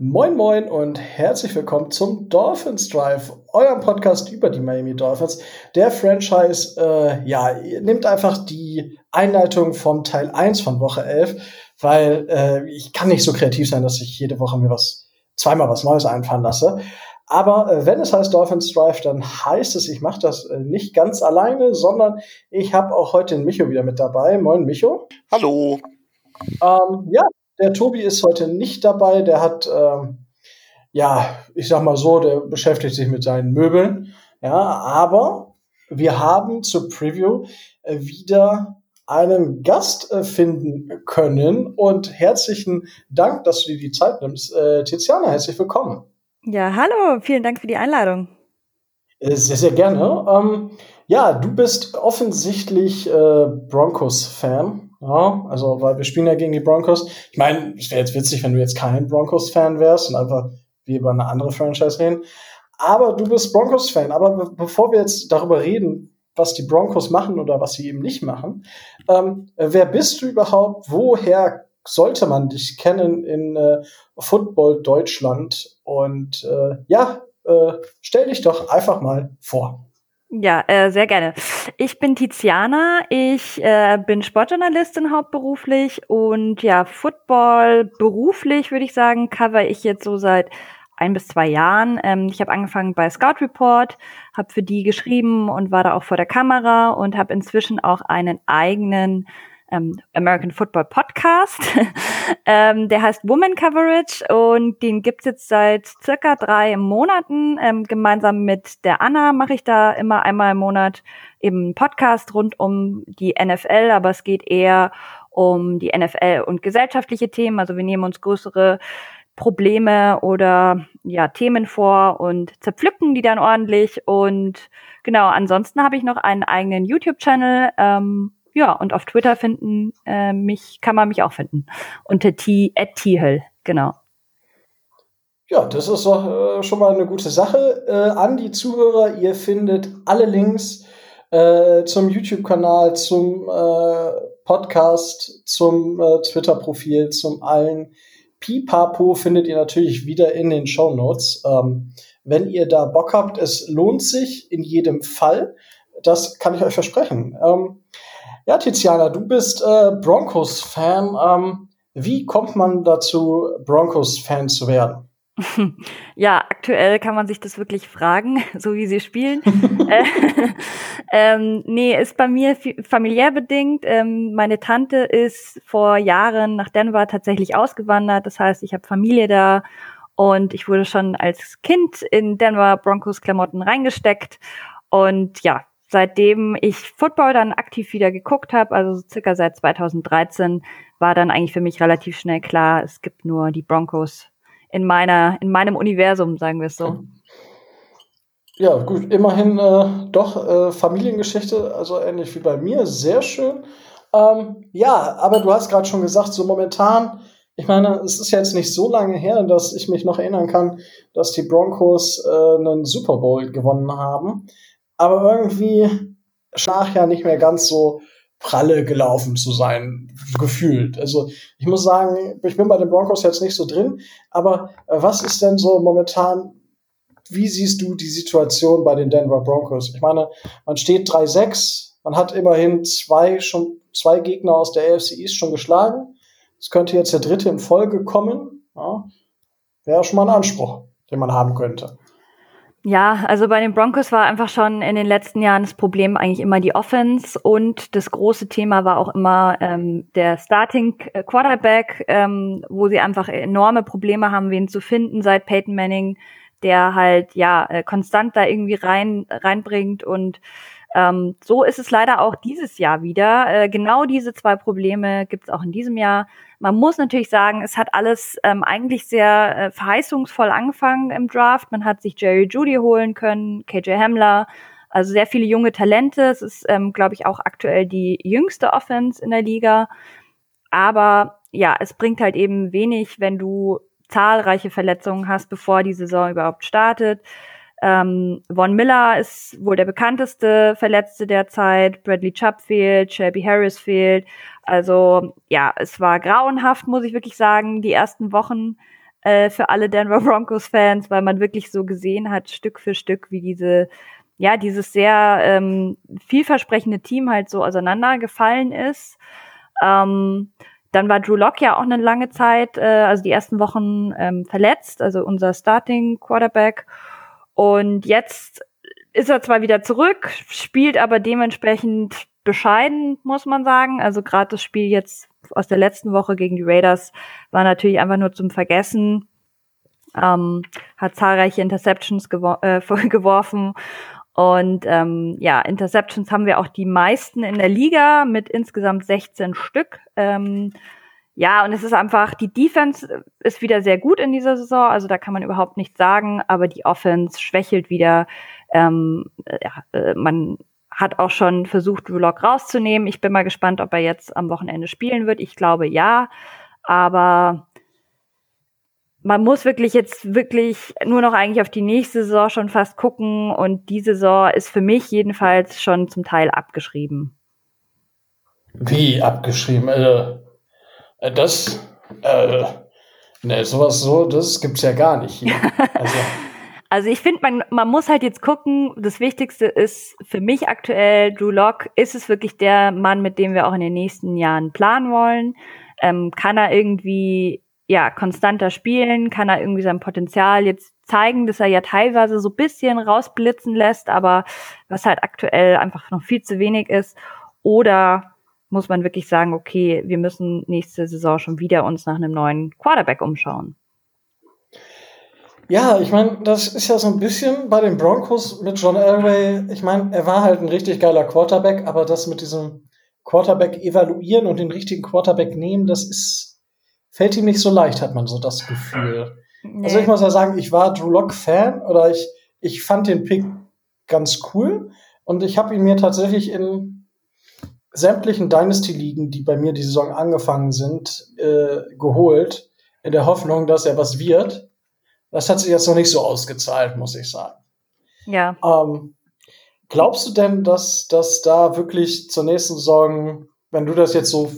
Moin Moin und herzlich willkommen zum Dolphins Drive, eurem Podcast über die Miami Dolphins. Der Franchise, äh, ja, nimmt einfach die Einleitung vom Teil 1 von Woche 11, weil äh, ich kann nicht so kreativ sein, dass ich jede Woche mir was, zweimal was Neues einfallen lasse. Aber äh, wenn es heißt Dolphins Drive, dann heißt es, ich mache das äh, nicht ganz alleine, sondern ich habe auch heute den Micho wieder mit dabei. Moin Micho. Hallo. Ähm, ja, der Tobi ist heute nicht dabei. Der hat, ähm, ja, ich sag mal so, der beschäftigt sich mit seinen Möbeln. Ja, aber wir haben zur Preview äh, wieder einen Gast äh, finden können. Und herzlichen Dank, dass du dir die Zeit nimmst. Äh, Tiziana, herzlich willkommen. Ja, hallo, vielen Dank für die Einladung. Äh, sehr, sehr gerne. Ähm, ja, du bist offensichtlich äh, Broncos-Fan. Ja, also, weil wir spielen ja gegen die Broncos. Ich meine, es wäre jetzt witzig, wenn du jetzt kein Broncos-Fan wärst und einfach wie über eine andere Franchise reden. Aber du bist Broncos-Fan. Aber be bevor wir jetzt darüber reden, was die Broncos machen oder was sie eben nicht machen, ähm, wer bist du überhaupt? Woher sollte man dich kennen in äh, Football Deutschland? Und äh, ja, äh, stell dich doch einfach mal vor. Ja, äh, sehr gerne. Ich bin Tiziana, ich äh, bin Sportjournalistin hauptberuflich und ja, Football beruflich würde ich sagen, cover ich jetzt so seit ein bis zwei Jahren. Ähm, ich habe angefangen bei Scout Report, habe für die geschrieben und war da auch vor der Kamera und habe inzwischen auch einen eigenen ähm, American Football Podcast. ähm, der heißt Woman Coverage und den gibt's jetzt seit circa drei Monaten. Ähm, gemeinsam mit der Anna mache ich da immer einmal im Monat eben einen Podcast rund um die NFL, aber es geht eher um die NFL und gesellschaftliche Themen. Also wir nehmen uns größere Probleme oder ja Themen vor und zerpflücken die dann ordentlich und genau ansonsten habe ich noch einen eigenen YouTube Channel ähm, ja, und auf Twitter finden äh, mich, kann man mich auch finden. Unter T, at T-Hill, genau. Ja, das ist doch äh, schon mal eine gute Sache. Äh, an die Zuhörer, ihr findet alle Links äh, zum YouTube-Kanal, zum äh, Podcast, zum äh, Twitter-Profil, zum allen Pipapo findet ihr natürlich wieder in den Show Notes. Ähm, wenn ihr da Bock habt, es lohnt sich in jedem Fall. Das kann ich euch versprechen. Ähm, ja, Tiziana, du bist äh, Broncos-Fan. Ähm, wie kommt man dazu, Broncos-Fan zu werden? Ja, aktuell kann man sich das wirklich fragen, so wie sie spielen. äh, ähm, nee, ist bei mir familiär bedingt. Ähm, meine Tante ist vor Jahren nach Denver tatsächlich ausgewandert. Das heißt, ich habe Familie da und ich wurde schon als Kind in Denver Broncos Klamotten reingesteckt. Und ja, seitdem ich Football dann aktiv wieder geguckt habe, also so circa seit 2013, war dann eigentlich für mich relativ schnell klar, es gibt nur die Broncos in meiner, in meinem Universum, sagen wir es so. Ja, gut, immerhin äh, doch äh, Familiengeschichte, also ähnlich wie bei mir, sehr schön. Ähm, ja, aber du hast gerade schon gesagt, so momentan, ich meine, es ist jetzt nicht so lange her, dass ich mich noch erinnern kann, dass die Broncos äh, einen Super Bowl gewonnen haben aber irgendwie schach ja nicht mehr ganz so pralle gelaufen zu sein, gefühlt. Also ich muss sagen, ich bin bei den Broncos jetzt nicht so drin, aber äh, was ist denn so momentan, wie siehst du die Situation bei den Denver Broncos? Ich meine, man steht 3-6, man hat immerhin zwei, schon zwei Gegner aus der AFC East schon geschlagen. Es könnte jetzt der dritte in Folge kommen. Ja, Wäre schon mal ein Anspruch, den man haben könnte. Ja, also bei den Broncos war einfach schon in den letzten Jahren das Problem eigentlich immer die Offense und das große Thema war auch immer ähm, der Starting Quarterback, ähm, wo sie einfach enorme Probleme haben, wen zu finden seit Peyton Manning, der halt ja äh, konstant da irgendwie rein reinbringt und ähm, so ist es leider auch dieses Jahr wieder. Äh, genau diese zwei Probleme gibt es auch in diesem Jahr. Man muss natürlich sagen, es hat alles ähm, eigentlich sehr äh, verheißungsvoll angefangen im Draft. Man hat sich Jerry Judy holen können, KJ Hamler, also sehr viele junge Talente. Es ist, ähm, glaube ich, auch aktuell die jüngste Offense in der Liga. Aber ja, es bringt halt eben wenig, wenn du zahlreiche Verletzungen hast, bevor die Saison überhaupt startet. Ähm, Von Miller ist wohl der bekannteste Verletzte derzeit. Bradley Chubb fehlt, Shelby Harris fehlt. Also ja, es war grauenhaft, muss ich wirklich sagen, die ersten Wochen. äh, für alle Denver Broncos-Fans, weil man wirklich so gesehen hat, Stück für Stück, wie diese, ja, dieses sehr ähm, vielversprechende Team halt so auseinandergefallen ist. Ähm, dann war Drew Locke ja auch eine lange Zeit, äh, also die ersten Wochen ähm, verletzt, also unser Starting Quarterback. Und jetzt ist er zwar wieder zurück, spielt aber dementsprechend bescheiden, muss man sagen. Also gerade das Spiel jetzt aus der letzten Woche gegen die Raiders war natürlich einfach nur zum Vergessen. Ähm, hat zahlreiche Interceptions gewor äh, geworfen. Und ähm, ja, Interceptions haben wir auch die meisten in der Liga mit insgesamt 16 Stück. Ähm, ja, und es ist einfach, die Defense ist wieder sehr gut in dieser Saison, also da kann man überhaupt nichts sagen, aber die Offense schwächelt wieder. Ähm, ja, äh, man hat auch schon versucht, Vlog rauszunehmen. Ich bin mal gespannt, ob er jetzt am Wochenende spielen wird. Ich glaube ja, aber man muss wirklich jetzt wirklich nur noch eigentlich auf die nächste Saison schon fast gucken und die Saison ist für mich jedenfalls schon zum Teil abgeschrieben. Wie abgeschrieben? Äh äh, das, äh, ne, sowas so, das gibt's ja gar nicht hier. Also, also ich finde, man, man muss halt jetzt gucken, das Wichtigste ist für mich aktuell, Drew Lock, ist es wirklich der Mann, mit dem wir auch in den nächsten Jahren planen wollen? Ähm, kann er irgendwie, ja, konstanter spielen? Kann er irgendwie sein Potenzial jetzt zeigen, dass er ja teilweise so bisschen rausblitzen lässt, aber was halt aktuell einfach noch viel zu wenig ist? Oder muss man wirklich sagen, okay, wir müssen nächste Saison schon wieder uns nach einem neuen Quarterback umschauen. Ja, ich meine, das ist ja so ein bisschen bei den Broncos mit John Elway. Ich meine, er war halt ein richtig geiler Quarterback, aber das mit diesem Quarterback evaluieren und den richtigen Quarterback nehmen, das ist, fällt ihm nicht so leicht, hat man so das Gefühl. Nee. Also ich muss ja sagen, ich war Drew Lock Fan oder ich, ich fand den Pick ganz cool und ich habe ihn mir tatsächlich in sämtlichen Dynasty-Ligen, die bei mir die Saison angefangen sind, äh, geholt, in der Hoffnung, dass er was wird. Das hat sich jetzt noch nicht so ausgezahlt, muss ich sagen. Ja. Ähm, glaubst du denn, dass, dass da wirklich zur nächsten Saison, wenn du das jetzt so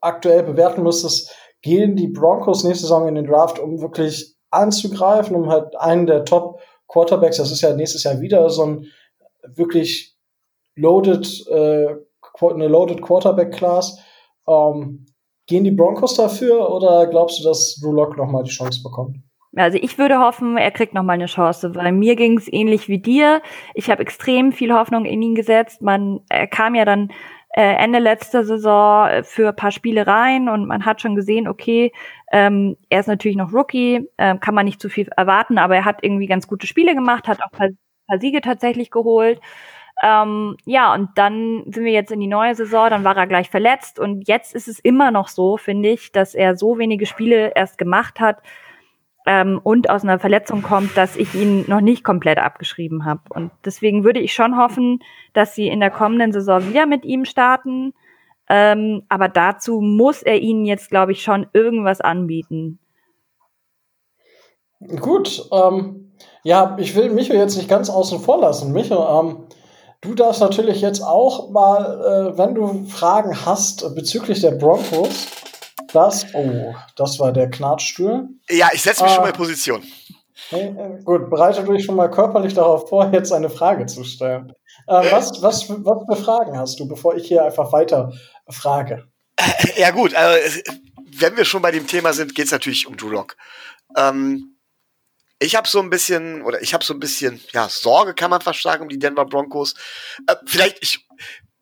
aktuell bewerten müsstest, gehen die Broncos nächste Saison in den Draft, um wirklich anzugreifen, um halt einen der Top Quarterbacks, das ist ja nächstes Jahr wieder so ein wirklich loaded äh, eine Loaded Quarterback Class. Ähm, gehen die Broncos dafür oder glaubst du, dass Drew Lock nochmal die Chance bekommt? Also ich würde hoffen, er kriegt nochmal eine Chance, weil mir ging es ähnlich wie dir. Ich habe extrem viel Hoffnung in ihn gesetzt. Man, er kam ja dann äh, Ende letzter Saison für ein paar Spiele rein und man hat schon gesehen, okay, ähm, er ist natürlich noch Rookie, äh, kann man nicht zu viel erwarten, aber er hat irgendwie ganz gute Spiele gemacht, hat auch ein paar, paar Siege tatsächlich geholt. Ähm, ja, und dann sind wir jetzt in die neue Saison, dann war er gleich verletzt und jetzt ist es immer noch so, finde ich, dass er so wenige Spiele erst gemacht hat ähm, und aus einer Verletzung kommt, dass ich ihn noch nicht komplett abgeschrieben habe. Und deswegen würde ich schon hoffen, dass sie in der kommenden Saison wieder mit ihm starten. Ähm, aber dazu muss er ihnen jetzt, glaube ich, schon irgendwas anbieten. Gut, ähm, ja, ich will Micho jetzt nicht ganz außen vor lassen. Micho, ähm, Du darfst natürlich jetzt auch mal, äh, wenn du Fragen hast bezüglich der Broncos, das, oh, das war der Knatschstuhl. Ja, ich setze mich äh, schon mal in Position. Hey, äh, gut, bereite dich schon mal körperlich darauf vor, jetzt eine Frage zu stellen. Äh, was, was, was für Fragen hast du, bevor ich hier einfach weiter frage? Ja, gut, also, wenn wir schon bei dem Thema sind, geht es natürlich um Drew Lock. Ähm, ich habe so ein bisschen, oder ich habe so ein bisschen, ja, Sorge, kann man fast sagen, um die Denver Broncos. Äh, vielleicht, ich,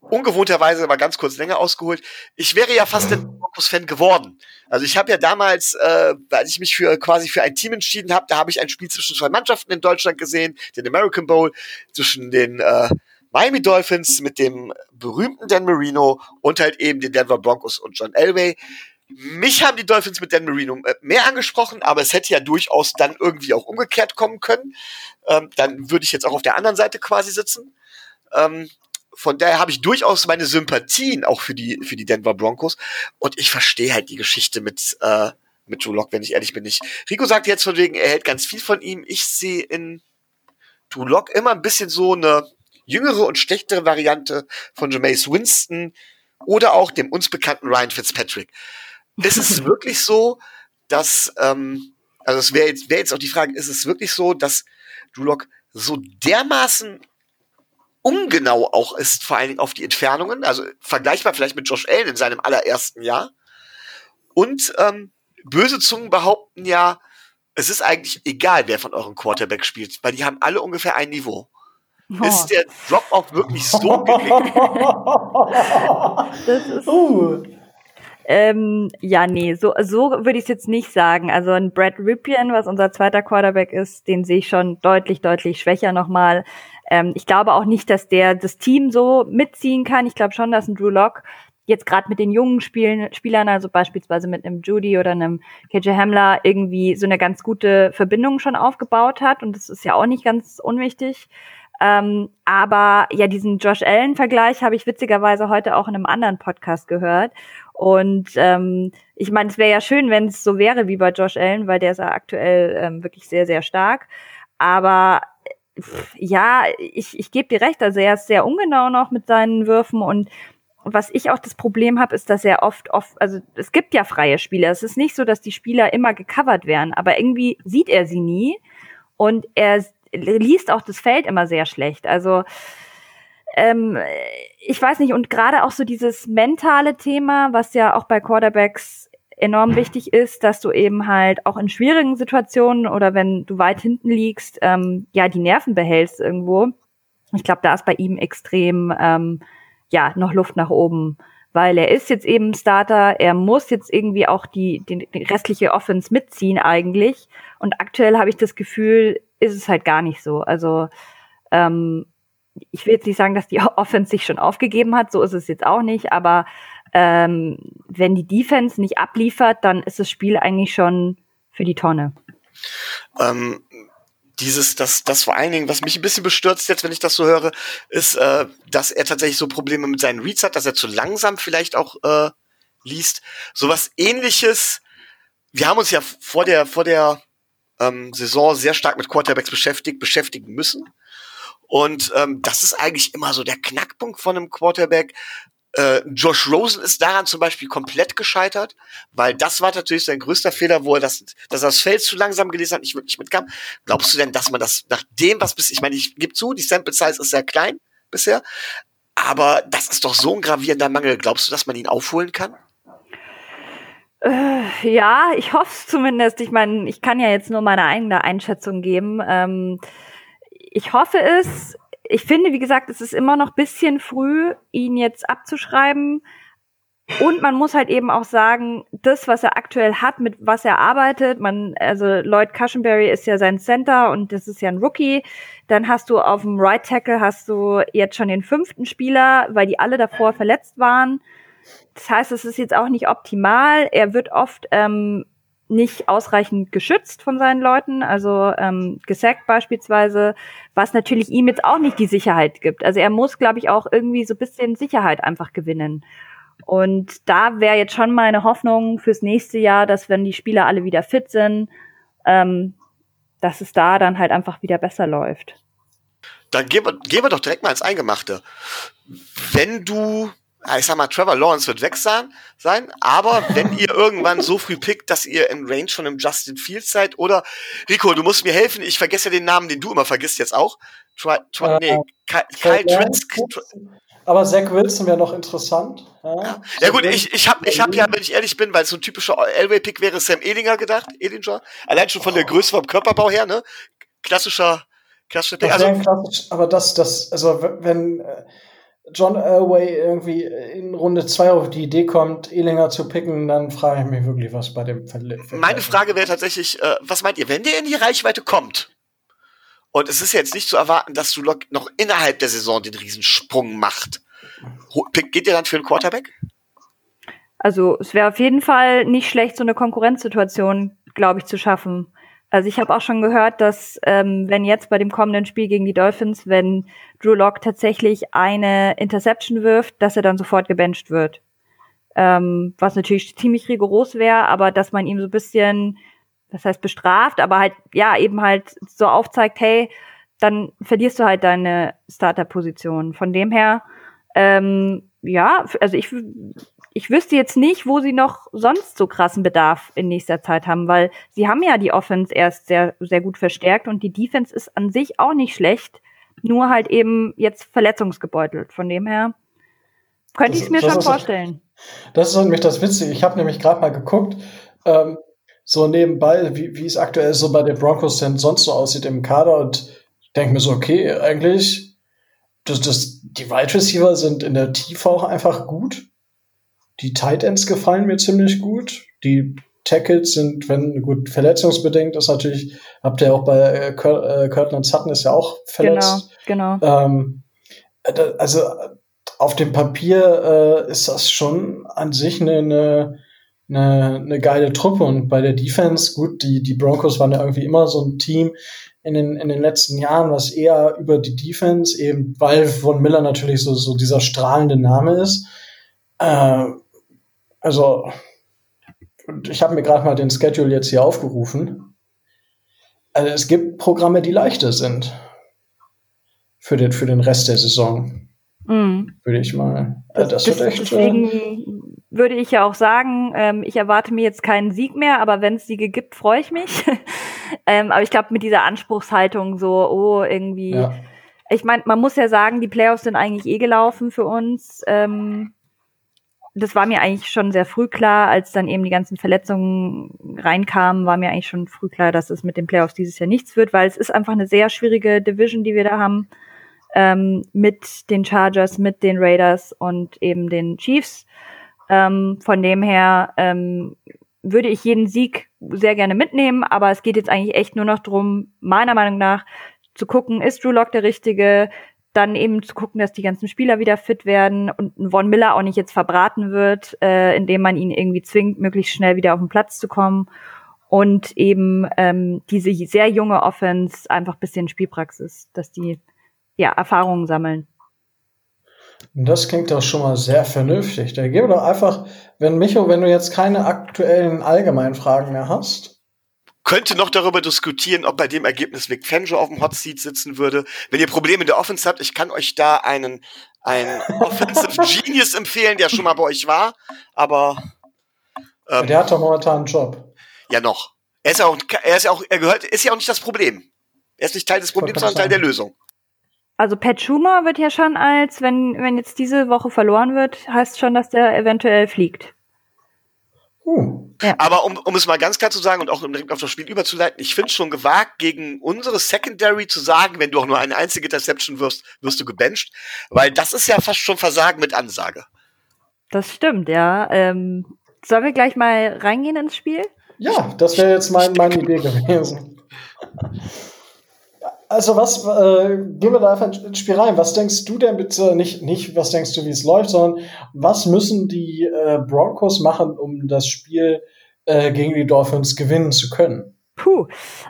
ungewohnterweise aber ganz kurz länger ausgeholt. Ich wäre ja fast ein Broncos-Fan geworden. Also ich habe ja damals, äh, als ich mich für quasi für ein Team entschieden habe, da habe ich ein Spiel zwischen zwei Mannschaften in Deutschland gesehen, den American Bowl, zwischen den äh, Miami Dolphins mit dem berühmten Dan Marino und halt eben den Denver Broncos und John Elway. Mich haben die Dolphins mit Dan Marino äh, mehr angesprochen, aber es hätte ja durchaus dann irgendwie auch umgekehrt kommen können. Ähm, dann würde ich jetzt auch auf der anderen Seite quasi sitzen. Ähm, von daher habe ich durchaus meine Sympathien auch für die, für die Denver Broncos. Und ich verstehe halt die Geschichte mit, äh, mit Drew Lock, wenn ich ehrlich bin nicht. Rico sagt jetzt von wegen, er hält ganz viel von ihm. Ich sehe in Drew Lock immer ein bisschen so eine jüngere und schlechtere Variante von Jameis Winston oder auch dem uns bekannten Ryan Fitzpatrick ist es wirklich so, dass ähm, Also es wäre jetzt, wär jetzt auch die Frage, ist es wirklich so, dass Drew Lock so dermaßen ungenau auch ist, vor allen Dingen auf die Entfernungen, also vergleichbar vielleicht mit Josh Allen in seinem allerersten Jahr. Und ähm, böse Zungen behaupten ja, es ist eigentlich egal, wer von euren Quarterback spielt, weil die haben alle ungefähr ein Niveau. Oh. Ist der Drop-Off wirklich so gering? das ist uh. Ähm, ja, nee, so, so würde ich es jetzt nicht sagen. Also ein Brad Ripien, was unser zweiter Quarterback ist, den sehe ich schon deutlich, deutlich schwächer nochmal. Ähm, ich glaube auch nicht, dass der das Team so mitziehen kann. Ich glaube schon, dass ein Drew Lock jetzt gerade mit den jungen Spielen, Spielern, also beispielsweise mit einem Judy oder einem KJ Hamler, irgendwie so eine ganz gute Verbindung schon aufgebaut hat. Und das ist ja auch nicht ganz unwichtig. Ähm, aber ja, diesen Josh Allen-Vergleich habe ich witzigerweise heute auch in einem anderen Podcast gehört. Und ähm, ich meine, es wäre ja schön, wenn es so wäre wie bei Josh Allen, weil der ist ja aktuell ähm, wirklich sehr, sehr stark. Aber pff, ja, ich, ich gebe dir recht, also er ist sehr ungenau noch mit seinen Würfen und was ich auch das Problem habe, ist, dass er oft, oft, also es gibt ja freie Spieler. Es ist nicht so, dass die Spieler immer gecovert werden, aber irgendwie sieht er sie nie und er liest auch das Feld immer sehr schlecht. Also ähm, ich weiß nicht, und gerade auch so dieses mentale Thema, was ja auch bei Quarterbacks enorm wichtig ist, dass du eben halt auch in schwierigen Situationen oder wenn du weit hinten liegst, ähm, ja, die Nerven behältst irgendwo. Ich glaube, da ist bei ihm extrem, ähm, ja, noch Luft nach oben, weil er ist jetzt eben Starter, er muss jetzt irgendwie auch die, die, die restliche Offense mitziehen eigentlich. Und aktuell habe ich das Gefühl, ist es halt gar nicht so. Also ähm, ich will jetzt nicht sagen, dass die Offense sich schon aufgegeben hat, so ist es jetzt auch nicht, aber ähm, wenn die Defense nicht abliefert, dann ist das Spiel eigentlich schon für die Tonne. Ähm, dieses, das, das vor allen Dingen, was mich ein bisschen bestürzt jetzt, wenn ich das so höre, ist, äh, dass er tatsächlich so Probleme mit seinen Reads hat, dass er zu langsam vielleicht auch äh, liest. Sowas ähnliches. Wir haben uns ja vor der, vor der ähm, Saison sehr stark mit Quarterbacks beschäftigt, beschäftigen müssen. Und ähm, das ist eigentlich immer so der Knackpunkt von einem Quarterback. Äh, Josh Rosen ist daran zum Beispiel komplett gescheitert, weil das war natürlich sein größter Fehler, wo er das, dass er das Feld zu langsam gelesen hat, nicht wirklich mitkam. Glaubst du denn, dass man das nach dem, was bis, ich meine, ich gebe zu, die Sample Size ist sehr klein bisher, aber das ist doch so ein gravierender Mangel. Glaubst du, dass man ihn aufholen kann? Äh, ja, ich hoffe es zumindest. Ich meine, ich kann ja jetzt nur meine eigene Einschätzung geben. Ähm, ich hoffe es. Ich finde, wie gesagt, es ist immer noch bisschen früh, ihn jetzt abzuschreiben. Und man muss halt eben auch sagen, das, was er aktuell hat, mit was er arbeitet, man, also Lloyd Cushenberry ist ja sein Center und das ist ja ein Rookie. Dann hast du auf dem Right Tackle hast du jetzt schon den fünften Spieler, weil die alle davor verletzt waren. Das heißt, es ist jetzt auch nicht optimal. Er wird oft ähm, nicht ausreichend geschützt von seinen Leuten, also ähm, gesackt beispielsweise, was natürlich ihm jetzt auch nicht die Sicherheit gibt. Also er muss, glaube ich, auch irgendwie so bisschen Sicherheit einfach gewinnen. Und da wäre jetzt schon meine Hoffnung fürs nächste Jahr, dass wenn die Spieler alle wieder fit sind, ähm, dass es da dann halt einfach wieder besser läuft. Dann gehen wir, gehen wir doch direkt mal ins Eingemachte. Wenn du ich sag mal, Trevor Lawrence wird weg sein, sein, aber wenn ihr irgendwann so früh pickt, dass ihr in Range von einem Justin Fields seid, oder Rico, du musst mir helfen, ich vergesse ja den Namen, den du immer vergisst jetzt auch. Try, try, nee, Kyle, Kyle Trask. Aber Zach Wilson wäre noch interessant. Ja, ja gut, ich, ich habe ich hab ja, wenn ich ehrlich bin, weil so ein typischer Elway-Pick wäre Sam Elinger gedacht, Elinger. Allein schon von der Größe vom Körperbau her, ne? Klassischer, klassischer Pick. Also, klassisch, aber das, das, also wenn, äh, John Elway irgendwie in Runde 2 auf die Idee kommt, Elinger zu picken, dann frage ich mich wirklich, was bei dem Ver Meine Frage wäre tatsächlich, äh, was meint ihr, wenn der in die Reichweite kommt? Und es ist jetzt nicht zu erwarten, dass du noch innerhalb der Saison den Riesensprung macht. Geht ihr dann für einen Quarterback? Also es wäre auf jeden Fall nicht schlecht, so eine Konkurrenzsituation, glaube ich, zu schaffen. Also ich habe auch schon gehört, dass ähm, wenn jetzt bei dem kommenden Spiel gegen die Dolphins, wenn Drew Lock tatsächlich eine Interception wirft, dass er dann sofort gebencht wird. Ähm, was natürlich ziemlich rigoros wäre, aber dass man ihm so ein bisschen, das heißt bestraft, aber halt, ja, eben halt so aufzeigt, hey, dann verlierst du halt deine Starter-Position. Von dem her, ähm, ja, also ich, ich wüsste jetzt nicht, wo sie noch sonst so krassen Bedarf in nächster Zeit haben, weil sie haben ja die Offense erst sehr, sehr gut verstärkt und die Defense ist an sich auch nicht schlecht, nur halt eben jetzt verletzungsgebeutelt. Von dem her könnte ich es mir schon vorstellen. Das ist nämlich das Witzige. Ich habe nämlich gerade mal geguckt, ähm, so nebenbei, wie, wie es aktuell so bei den Broncos denn sonst so aussieht im Kader und denke mir so, okay, eigentlich, das, das, die Wide Receiver sind in der Tiefe auch einfach gut. Die Tight Ends gefallen mir ziemlich gut. Die Tackles sind, wenn gut verletzungsbedingt ist natürlich, habt ihr auch bei äh, Kirtland äh, Sutton ist ja auch verletzt. Genau, genau. Ähm, also auf dem Papier äh, ist das schon an sich eine, eine, eine, eine geile Truppe und bei der Defense, gut, die, die Broncos waren ja irgendwie immer so ein Team in den, in den letzten Jahren, was eher über die Defense, eben weil von Miller natürlich so, so dieser strahlende Name ist. Äh, also, ich habe mir gerade mal den Schedule jetzt hier aufgerufen. Also es gibt Programme, die leichter sind für den, für den Rest der Saison. Mhm. Würde ich mal. Äh, das, das wird echt. Deswegen äh, würde ich ja auch sagen, ähm, ich erwarte mir jetzt keinen Sieg mehr, aber wenn es Siege gibt, freue ich mich. ähm, aber ich glaube, mit dieser Anspruchshaltung so, oh, irgendwie. Ja. Ich meine, man muss ja sagen, die Playoffs sind eigentlich eh gelaufen für uns. Ähm, das war mir eigentlich schon sehr früh klar, als dann eben die ganzen Verletzungen reinkamen, war mir eigentlich schon früh klar, dass es mit den Playoffs dieses Jahr nichts wird, weil es ist einfach eine sehr schwierige Division, die wir da haben ähm, mit den Chargers, mit den Raiders und eben den Chiefs. Ähm, von dem her ähm, würde ich jeden Sieg sehr gerne mitnehmen, aber es geht jetzt eigentlich echt nur noch drum, meiner Meinung nach, zu gucken, ist Drew Lock der Richtige, dann eben zu gucken, dass die ganzen Spieler wieder fit werden und Von Miller auch nicht jetzt verbraten wird, äh, indem man ihn irgendwie zwingt, möglichst schnell wieder auf den Platz zu kommen und eben ähm, diese sehr junge Offense einfach bisschen Spielpraxis, dass die ja, Erfahrungen sammeln. Das klingt doch schon mal sehr vernünftig. Da gebe doch einfach, wenn Micho, wenn du jetzt keine aktuellen allgemeinen Fragen mehr hast. Könnte noch darüber diskutieren, ob bei dem Ergebnis Vic Fangio auf dem Hot Seat sitzen würde. Wenn ihr Probleme in der Offense habt, ich kann euch da einen, einen Offensive Genius empfehlen, der schon mal bei euch war, aber ähm, der hat doch momentan einen Job. Ja, noch. Er ist ja auch, er ist ja auch, er gehört, ist ja auch nicht das Problem. Er ist nicht Teil des Problems, sondern Teil der Lösung. Also Pat Schumer wird ja schon als, wenn, wenn jetzt diese Woche verloren wird, heißt schon, dass der eventuell fliegt. Uh. Ja. Aber um, um es mal ganz klar zu sagen und auch direkt auf das Spiel überzuleiten, ich finde es schon gewagt, gegen unsere Secondary zu sagen, wenn du auch nur eine einzige Interception wirst, wirst du gebencht, weil das ist ja fast schon Versagen mit Ansage. Das stimmt, ja. Ähm, sollen wir gleich mal reingehen ins Spiel? Ja, das wäre jetzt mein, meine Idee gewesen. Also was, äh, gehen wir da einfach ins Spiel rein. Was denkst du denn bitte, nicht, nicht was denkst du, wie es läuft, sondern was müssen die äh, Broncos machen, um das Spiel äh, gegen die Dolphins gewinnen zu können? Puh,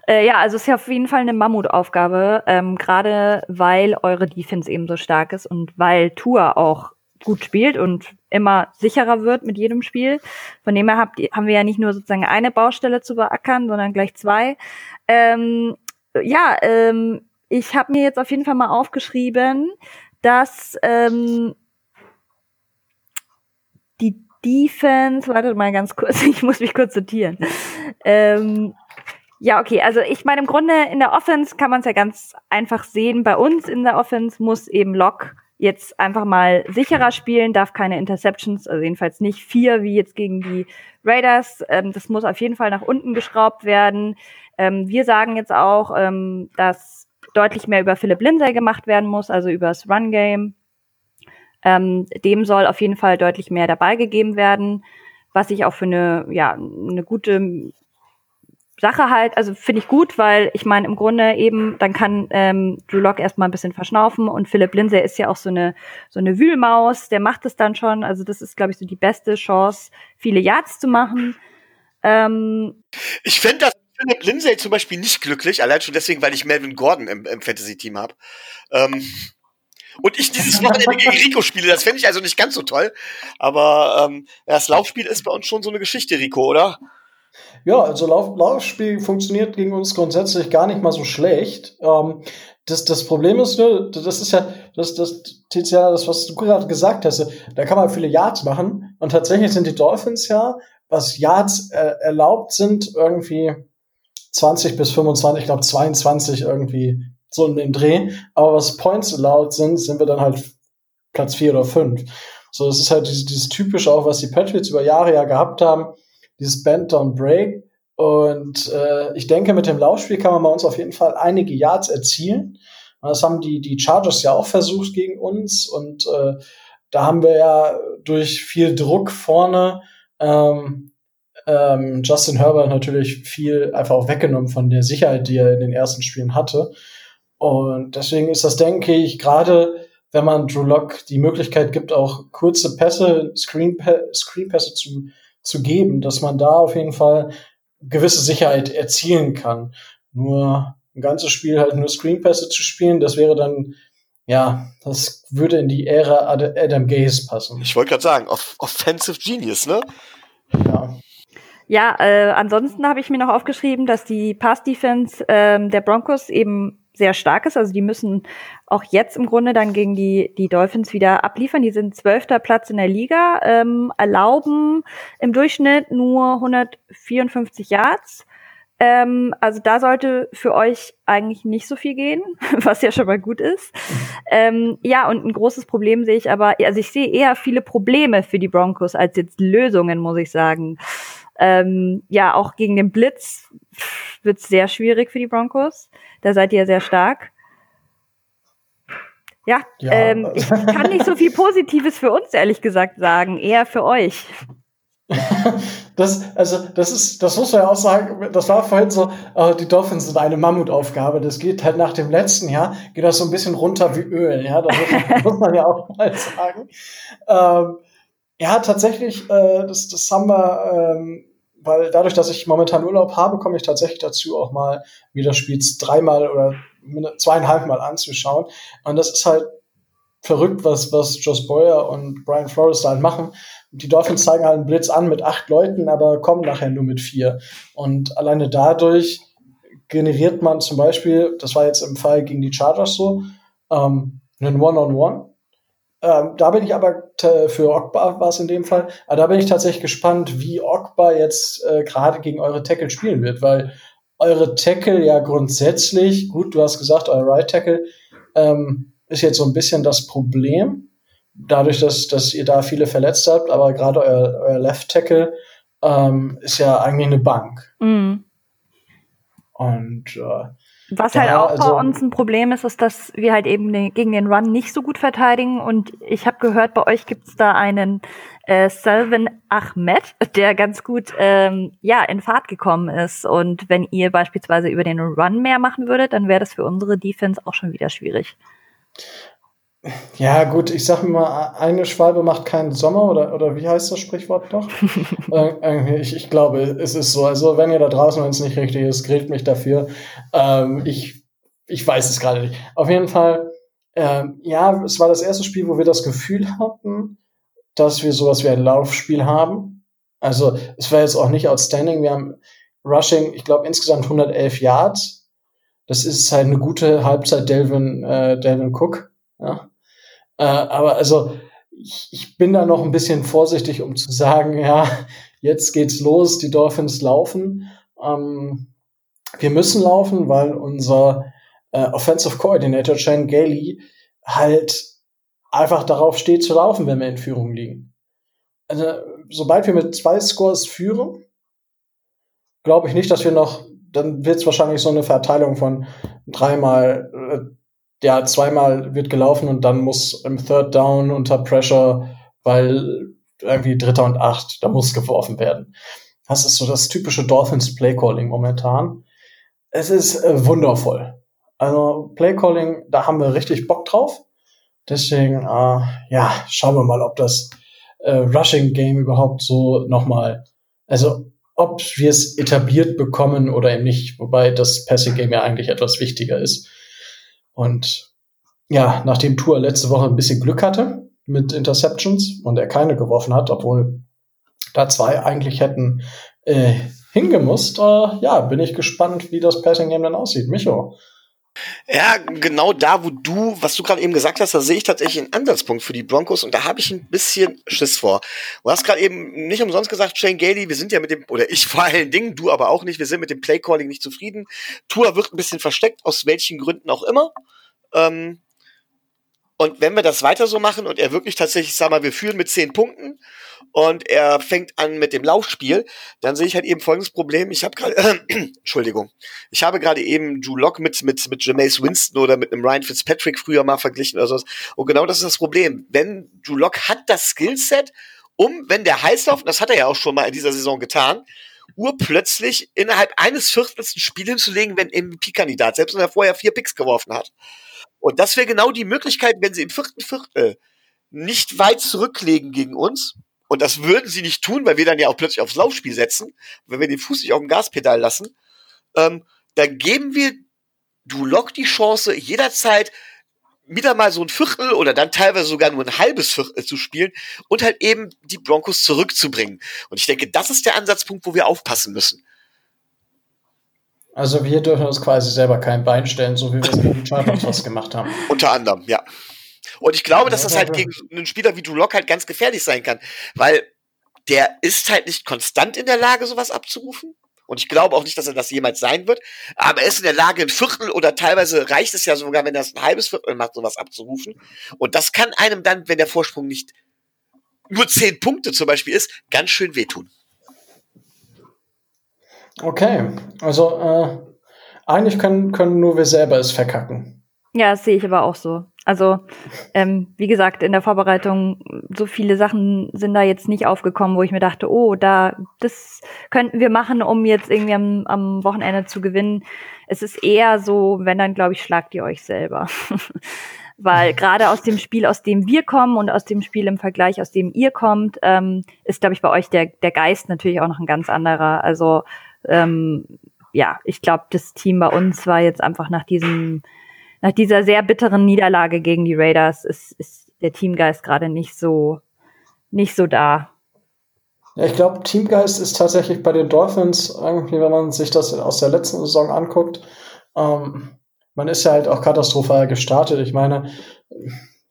äh, ja, also es ist ja auf jeden Fall eine Mammutaufgabe, ähm, gerade weil eure Defense eben so stark ist und weil Tour auch gut spielt und immer sicherer wird mit jedem Spiel. Von dem her habt, haben wir ja nicht nur sozusagen eine Baustelle zu beackern, sondern gleich zwei. Ähm, ja, ähm, ich habe mir jetzt auf jeden Fall mal aufgeschrieben, dass ähm, die Defense, wartet mal ganz kurz, ich muss mich kurz sortieren. Ähm, ja, okay, also ich meine, im Grunde in der Offense kann man es ja ganz einfach sehen. Bei uns in der Offense muss eben Lock jetzt einfach mal sicherer spielen, darf keine Interceptions, also jedenfalls nicht vier wie jetzt gegen die Raiders. Ähm, das muss auf jeden Fall nach unten geschraubt werden. Ähm, wir sagen jetzt auch, ähm, dass deutlich mehr über Philipp Lindsay gemacht werden muss, also über das Run Game. Ähm, dem soll auf jeden Fall deutlich mehr dabei gegeben werden, was ich auch für eine, ja, eine gute Sache halt, also finde ich gut, weil ich meine, im Grunde eben, dann kann ähm, Drew Lock erstmal ein bisschen verschnaufen und Philipp Lindsay ist ja auch so eine, so eine Wühlmaus, der macht es dann schon. Also das ist, glaube ich, so die beste Chance, viele Yards zu machen. Ähm, ich finde das Philip Lindsay zum Beispiel nicht glücklich, allein schon deswegen, weil ich Melvin Gordon im, im Fantasy-Team habe. Ähm, und ich dieses Wochenende gegen Rico spiele, das fände ich also nicht ganz so toll. Aber ähm, das Laufspiel ist bei uns schon so eine Geschichte, Rico, oder? Ja, also Lauf Laufspiel funktioniert gegen uns grundsätzlich gar nicht mal so schlecht. Ähm, das, das Problem ist nur, das ist ja, das, das, Tiziana, das, was du gerade gesagt hast, da kann man viele Yards machen. Und tatsächlich sind die Dolphins ja, was Yards äh, erlaubt sind, irgendwie 20 bis 25, ich glaube 22 irgendwie so in dem Dreh. Aber was Points allowed sind, sind wir dann halt Platz 4 oder 5. So, das ist halt dieses, dieses typische auch, was die Patriots über Jahre ja gehabt haben, dieses Bend Down Break. Und äh, ich denke, mit dem Laufspiel kann man bei uns auf jeden Fall einige Yards erzielen. Das haben die, die Chargers ja auch versucht gegen uns. Und äh, da haben wir ja durch viel Druck vorne ähm, ähm, Justin Herbert natürlich viel einfach auch weggenommen von der Sicherheit, die er in den ersten Spielen hatte. Und deswegen ist das, denke ich, gerade wenn man Drew Lock die Möglichkeit gibt, auch kurze Pässe, Screen, Screenpässe zu, zu geben, dass man da auf jeden Fall gewisse Sicherheit erzielen kann. Nur ein ganzes Spiel halt nur Screenpässe zu spielen, das wäre dann, ja, das würde in die Ära Adam Gaze passen. Ich wollte gerade sagen, off Offensive Genius, ne? Ja. Ja, äh, ansonsten habe ich mir noch aufgeschrieben, dass die Pass-Defense ähm, der Broncos eben sehr stark ist. Also die müssen auch jetzt im Grunde dann gegen die, die Dolphins wieder abliefern. Die sind zwölfter Platz in der Liga, ähm, erlauben im Durchschnitt nur 154 Yards. Ähm, also da sollte für euch eigentlich nicht so viel gehen, was ja schon mal gut ist. Ähm, ja, und ein großes Problem sehe ich aber, also ich sehe eher viele Probleme für die Broncos als jetzt Lösungen, muss ich sagen. Ähm, ja, auch gegen den Blitz wird es sehr schwierig für die Broncos. Da seid ihr sehr stark. Ja, ja. Ähm, ich kann nicht so viel Positives für uns, ehrlich gesagt, sagen. Eher für euch. das, also, das ist, das muss man ja auch sagen, das war vorhin so, äh, die Dolphins sind eine Mammutaufgabe. Das geht halt nach dem letzten Jahr, geht das so ein bisschen runter wie Öl, ja, das muss, man ja auch mal sagen. Ähm, ja, tatsächlich, äh, das, das haben wir, ähm, weil dadurch, dass ich momentan Urlaub habe, komme ich tatsächlich dazu, auch mal wieder Spiels dreimal oder zweieinhalb Mal anzuschauen. Und das ist halt verrückt, was, was Joss Boyer und Brian Flores da halt machen. Die Dolphins zeigen halt einen Blitz an mit acht Leuten, aber kommen nachher nur mit vier. Und alleine dadurch generiert man zum Beispiel, das war jetzt im Fall gegen die Chargers so, ähm, einen One-on-One. -on -One ähm, da bin ich aber für Ogba war es in dem Fall, aber da bin ich tatsächlich gespannt, wie Ogba jetzt äh, gerade gegen eure Tackle spielen wird, weil eure Tackle ja grundsätzlich, gut, du hast gesagt, euer Right Tackle ähm, ist jetzt so ein bisschen das Problem, dadurch, dass, dass ihr da viele verletzt habt, aber gerade euer, euer Left Tackle ähm, ist ja eigentlich eine Bank. Mhm. Und äh, was halt auch also, bei uns ein Problem ist, ist, dass wir halt eben den, gegen den Run nicht so gut verteidigen. Und ich habe gehört, bei euch gibt's da einen äh, Selvin Ahmed, der ganz gut ähm, ja in Fahrt gekommen ist. Und wenn ihr beispielsweise über den Run mehr machen würdet, dann wäre das für unsere Defense auch schon wieder schwierig. Ja, gut, ich sag mal, eine Schwalbe macht keinen Sommer oder, oder wie heißt das Sprichwort doch? äh, ich, ich glaube, es ist so. Also, wenn ihr da draußen, wenn es nicht richtig ist, grillt mich dafür. Ähm, ich, ich weiß es gerade nicht. Auf jeden Fall, ähm, ja, es war das erste Spiel, wo wir das Gefühl hatten, dass wir sowas wie ein Laufspiel haben. Also, es war jetzt auch nicht outstanding. Wir haben Rushing, ich glaube, insgesamt 111 Yards. Das ist halt eine gute Halbzeit Delvin, äh, Delvin Cook. Ja. Äh, aber also ich, ich bin da noch ein bisschen vorsichtig, um zu sagen, ja, jetzt geht's los, die Dolphins laufen. Ähm, wir müssen laufen, weil unser äh, Offensive Coordinator Shane Gailey halt einfach darauf steht zu laufen, wenn wir in Führung liegen. Also, sobald wir mit zwei Scores führen, glaube ich nicht, dass wir noch, dann wird es wahrscheinlich so eine Verteilung von dreimal äh, ja, zweimal wird gelaufen und dann muss im Third Down unter Pressure, weil irgendwie Dritter und Acht, da muss geworfen werden. Das ist so das typische Dolphins Playcalling momentan. Es ist äh, wundervoll. Also Playcalling, da haben wir richtig Bock drauf. Deswegen, äh, ja, schauen wir mal, ob das äh, Rushing Game überhaupt so nochmal, also ob wir es etabliert bekommen oder eben nicht, wobei das Passing Game ja eigentlich etwas wichtiger ist. Und ja, nachdem Tour letzte Woche ein bisschen Glück hatte mit Interceptions und er keine geworfen hat, obwohl da zwei eigentlich hätten äh, hingemusst. Äh, ja, bin ich gespannt, wie das Passing Game dann aussieht. Micho. Ja, genau da, wo du, was du gerade eben gesagt hast, da sehe ich tatsächlich einen Ansatzpunkt für die Broncos und da habe ich ein bisschen Schiss vor. Du hast gerade eben nicht umsonst gesagt, Shane Gailey, wir sind ja mit dem, oder ich vor allen Dingen, du aber auch nicht, wir sind mit dem Playcalling nicht zufrieden. Tour wird ein bisschen versteckt, aus welchen Gründen auch immer. Ähm, und wenn wir das weiter so machen und er wirklich tatsächlich, sag mal, wir führen mit zehn Punkten und er fängt an mit dem Laufspiel, dann sehe ich halt eben folgendes Problem. Ich habe gerade, äh, Entschuldigung, ich habe gerade eben Drew Lock mit, mit, mit Jameis Winston oder mit einem Ryan Fitzpatrick früher mal verglichen oder sowas. Und genau das ist das Problem. Wenn Drew Lock hat das Skillset, um, wenn der heiß das hat er ja auch schon mal in dieser Saison getan, urplötzlich innerhalb eines Viertels ein Spiel hinzulegen, wenn MVP-Kandidat, selbst wenn er vorher vier Picks geworfen hat. Und das wäre genau die Möglichkeit, wenn sie im vierten Viertel nicht weit zurücklegen gegen uns. Und das würden sie nicht tun, weil wir dann ja auch plötzlich aufs Laufspiel setzen, wenn wir den Fuß nicht auf dem Gaspedal lassen. Ähm, dann geben wir Duloc die Chance, jederzeit wieder mal so ein Viertel oder dann teilweise sogar nur ein halbes Viertel zu spielen und halt eben die Broncos zurückzubringen. Und ich denke, das ist der Ansatzpunkt, wo wir aufpassen müssen. Also wir dürfen uns quasi selber kein Bein stellen, so wie wir es gegen die Chargers gemacht haben. Unter anderem, ja. Und ich glaube, dass das halt gegen einen Spieler wie Duloc halt ganz gefährlich sein kann, weil der ist halt nicht konstant in der Lage, sowas abzurufen. Und ich glaube auch nicht, dass er das jemals sein wird. Aber er ist in der Lage, ein Viertel oder teilweise reicht es ja sogar, wenn er es ein halbes Viertel macht, sowas abzurufen. Und das kann einem dann, wenn der Vorsprung nicht nur zehn Punkte zum Beispiel ist, ganz schön wehtun. Okay, also äh, eigentlich können, können nur wir selber es verkacken. Ja, das sehe ich aber auch so. Also, ähm, wie gesagt, in der Vorbereitung, so viele Sachen sind da jetzt nicht aufgekommen, wo ich mir dachte, oh, da, das könnten wir machen, um jetzt irgendwie am, am Wochenende zu gewinnen. Es ist eher so, wenn dann, glaube ich, schlagt ihr euch selber. Weil gerade aus dem Spiel, aus dem wir kommen und aus dem Spiel im Vergleich, aus dem ihr kommt, ähm, ist, glaube ich, bei euch der, der Geist natürlich auch noch ein ganz anderer. Also ähm, ja, ich glaube, das Team bei uns war jetzt einfach nach diesem, nach dieser sehr bitteren Niederlage gegen die Raiders ist, ist der Teamgeist gerade nicht so, nicht so da. Ja, ich glaube, Teamgeist ist tatsächlich bei den Dolphins irgendwie, wenn man sich das aus der letzten Saison anguckt, ähm, man ist ja halt auch katastrophal gestartet. Ich meine,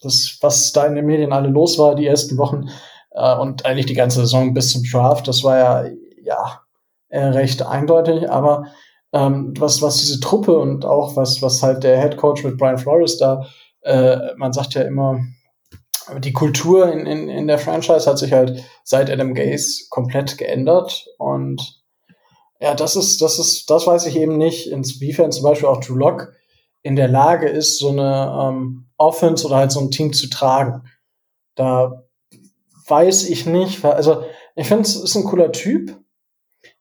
das, was da in den Medien alle los war, die ersten Wochen äh, und eigentlich die ganze Saison bis zum Draft, das war ja, ja, äh, recht eindeutig, aber ähm, was, was diese Truppe und auch was, was halt der Head Coach mit Brian Flores da, äh, man sagt ja immer, die Kultur in, in, in der Franchise hat sich halt seit Adam Gaze komplett geändert und ja, das ist, das ist, das weiß ich eben nicht, inwiefern zum Beispiel auch Drew Lock in der Lage ist, so eine ähm, Offense oder halt so ein Team zu tragen. Da weiß ich nicht, also ich finde, es ist ein cooler Typ,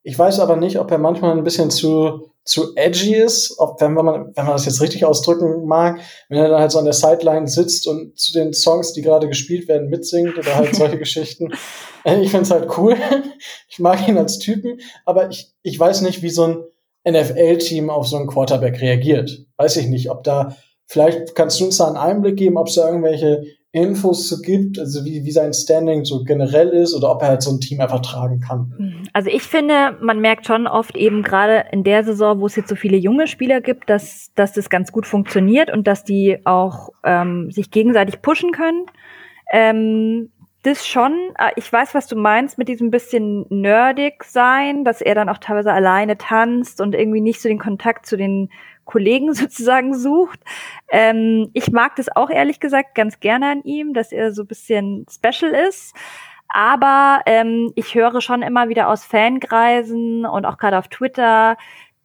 ich weiß aber nicht, ob er manchmal ein bisschen zu, zu edgy ist, ob, wenn man, wenn man das jetzt richtig ausdrücken mag, wenn er dann halt so an der Sideline sitzt und zu den Songs, die gerade gespielt werden, mitsingt oder halt solche Geschichten. Äh, ich find's halt cool. Ich mag ihn als Typen, aber ich, ich weiß nicht, wie so ein NFL-Team auf so einen Quarterback reagiert. Weiß ich nicht, ob da, vielleicht kannst du uns da einen Einblick geben, ob es da irgendwelche Infos so gibt, also wie, wie sein Standing so generell ist oder ob er halt so ein Team einfach tragen kann. Also ich finde, man merkt schon oft eben gerade in der Saison, wo es jetzt so viele junge Spieler gibt, dass, dass das ganz gut funktioniert und dass die auch ähm, sich gegenseitig pushen können. Ähm, das schon, ah, ich weiß, was du meinst mit diesem bisschen nerdig sein, dass er dann auch teilweise alleine tanzt und irgendwie nicht so den Kontakt zu den Kollegen sozusagen sucht. Ähm, ich mag das auch ehrlich gesagt ganz gerne an ihm, dass er so bisschen special ist. Aber ähm, ich höre schon immer wieder aus Fankreisen und auch gerade auf Twitter,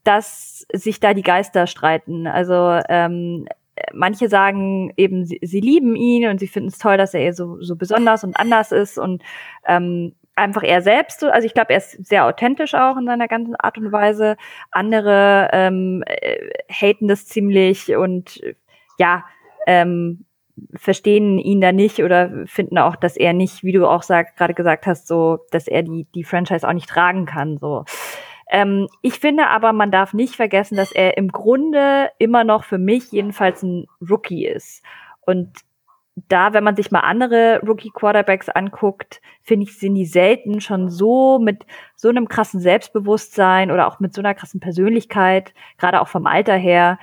dass sich da die Geister streiten. Also ähm, manche sagen eben, sie, sie lieben ihn und sie finden es toll, dass er so, so besonders und anders ist und ähm, einfach er selbst. Also ich glaube, er ist sehr authentisch auch in seiner ganzen Art und Weise. Andere ähm, äh, haten das ziemlich und ja, ähm, verstehen ihn da nicht oder finden auch, dass er nicht, wie du auch gerade gesagt hast, so, dass er die, die Franchise auch nicht tragen kann. So. Ähm, ich finde aber, man darf nicht vergessen, dass er im Grunde immer noch für mich jedenfalls ein Rookie ist. Und da, wenn man sich mal andere Rookie-Quarterbacks anguckt, finde ich, sind die selten schon so mit so einem krassen Selbstbewusstsein oder auch mit so einer krassen Persönlichkeit, gerade auch vom Alter her,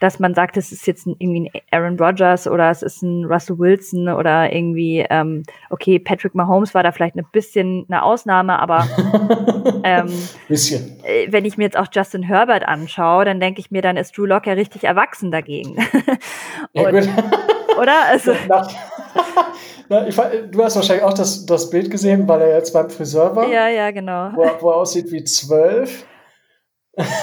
dass man sagt, es ist jetzt irgendwie ein Aaron Rodgers oder es ist ein Russell Wilson oder irgendwie, ähm, okay, Patrick Mahomes war da vielleicht ein bisschen eine Ausnahme, aber ähm, bisschen. Äh, wenn ich mir jetzt auch Justin Herbert anschaue, dann denke ich mir, dann ist Drew Lock ja richtig erwachsen dagegen. ja, gut. Oder? Also, Na, ich, du hast wahrscheinlich auch das, das Bild gesehen, weil er jetzt beim Friseur war. Ja, ja, genau. Wo, wo er aussieht wie zwölf.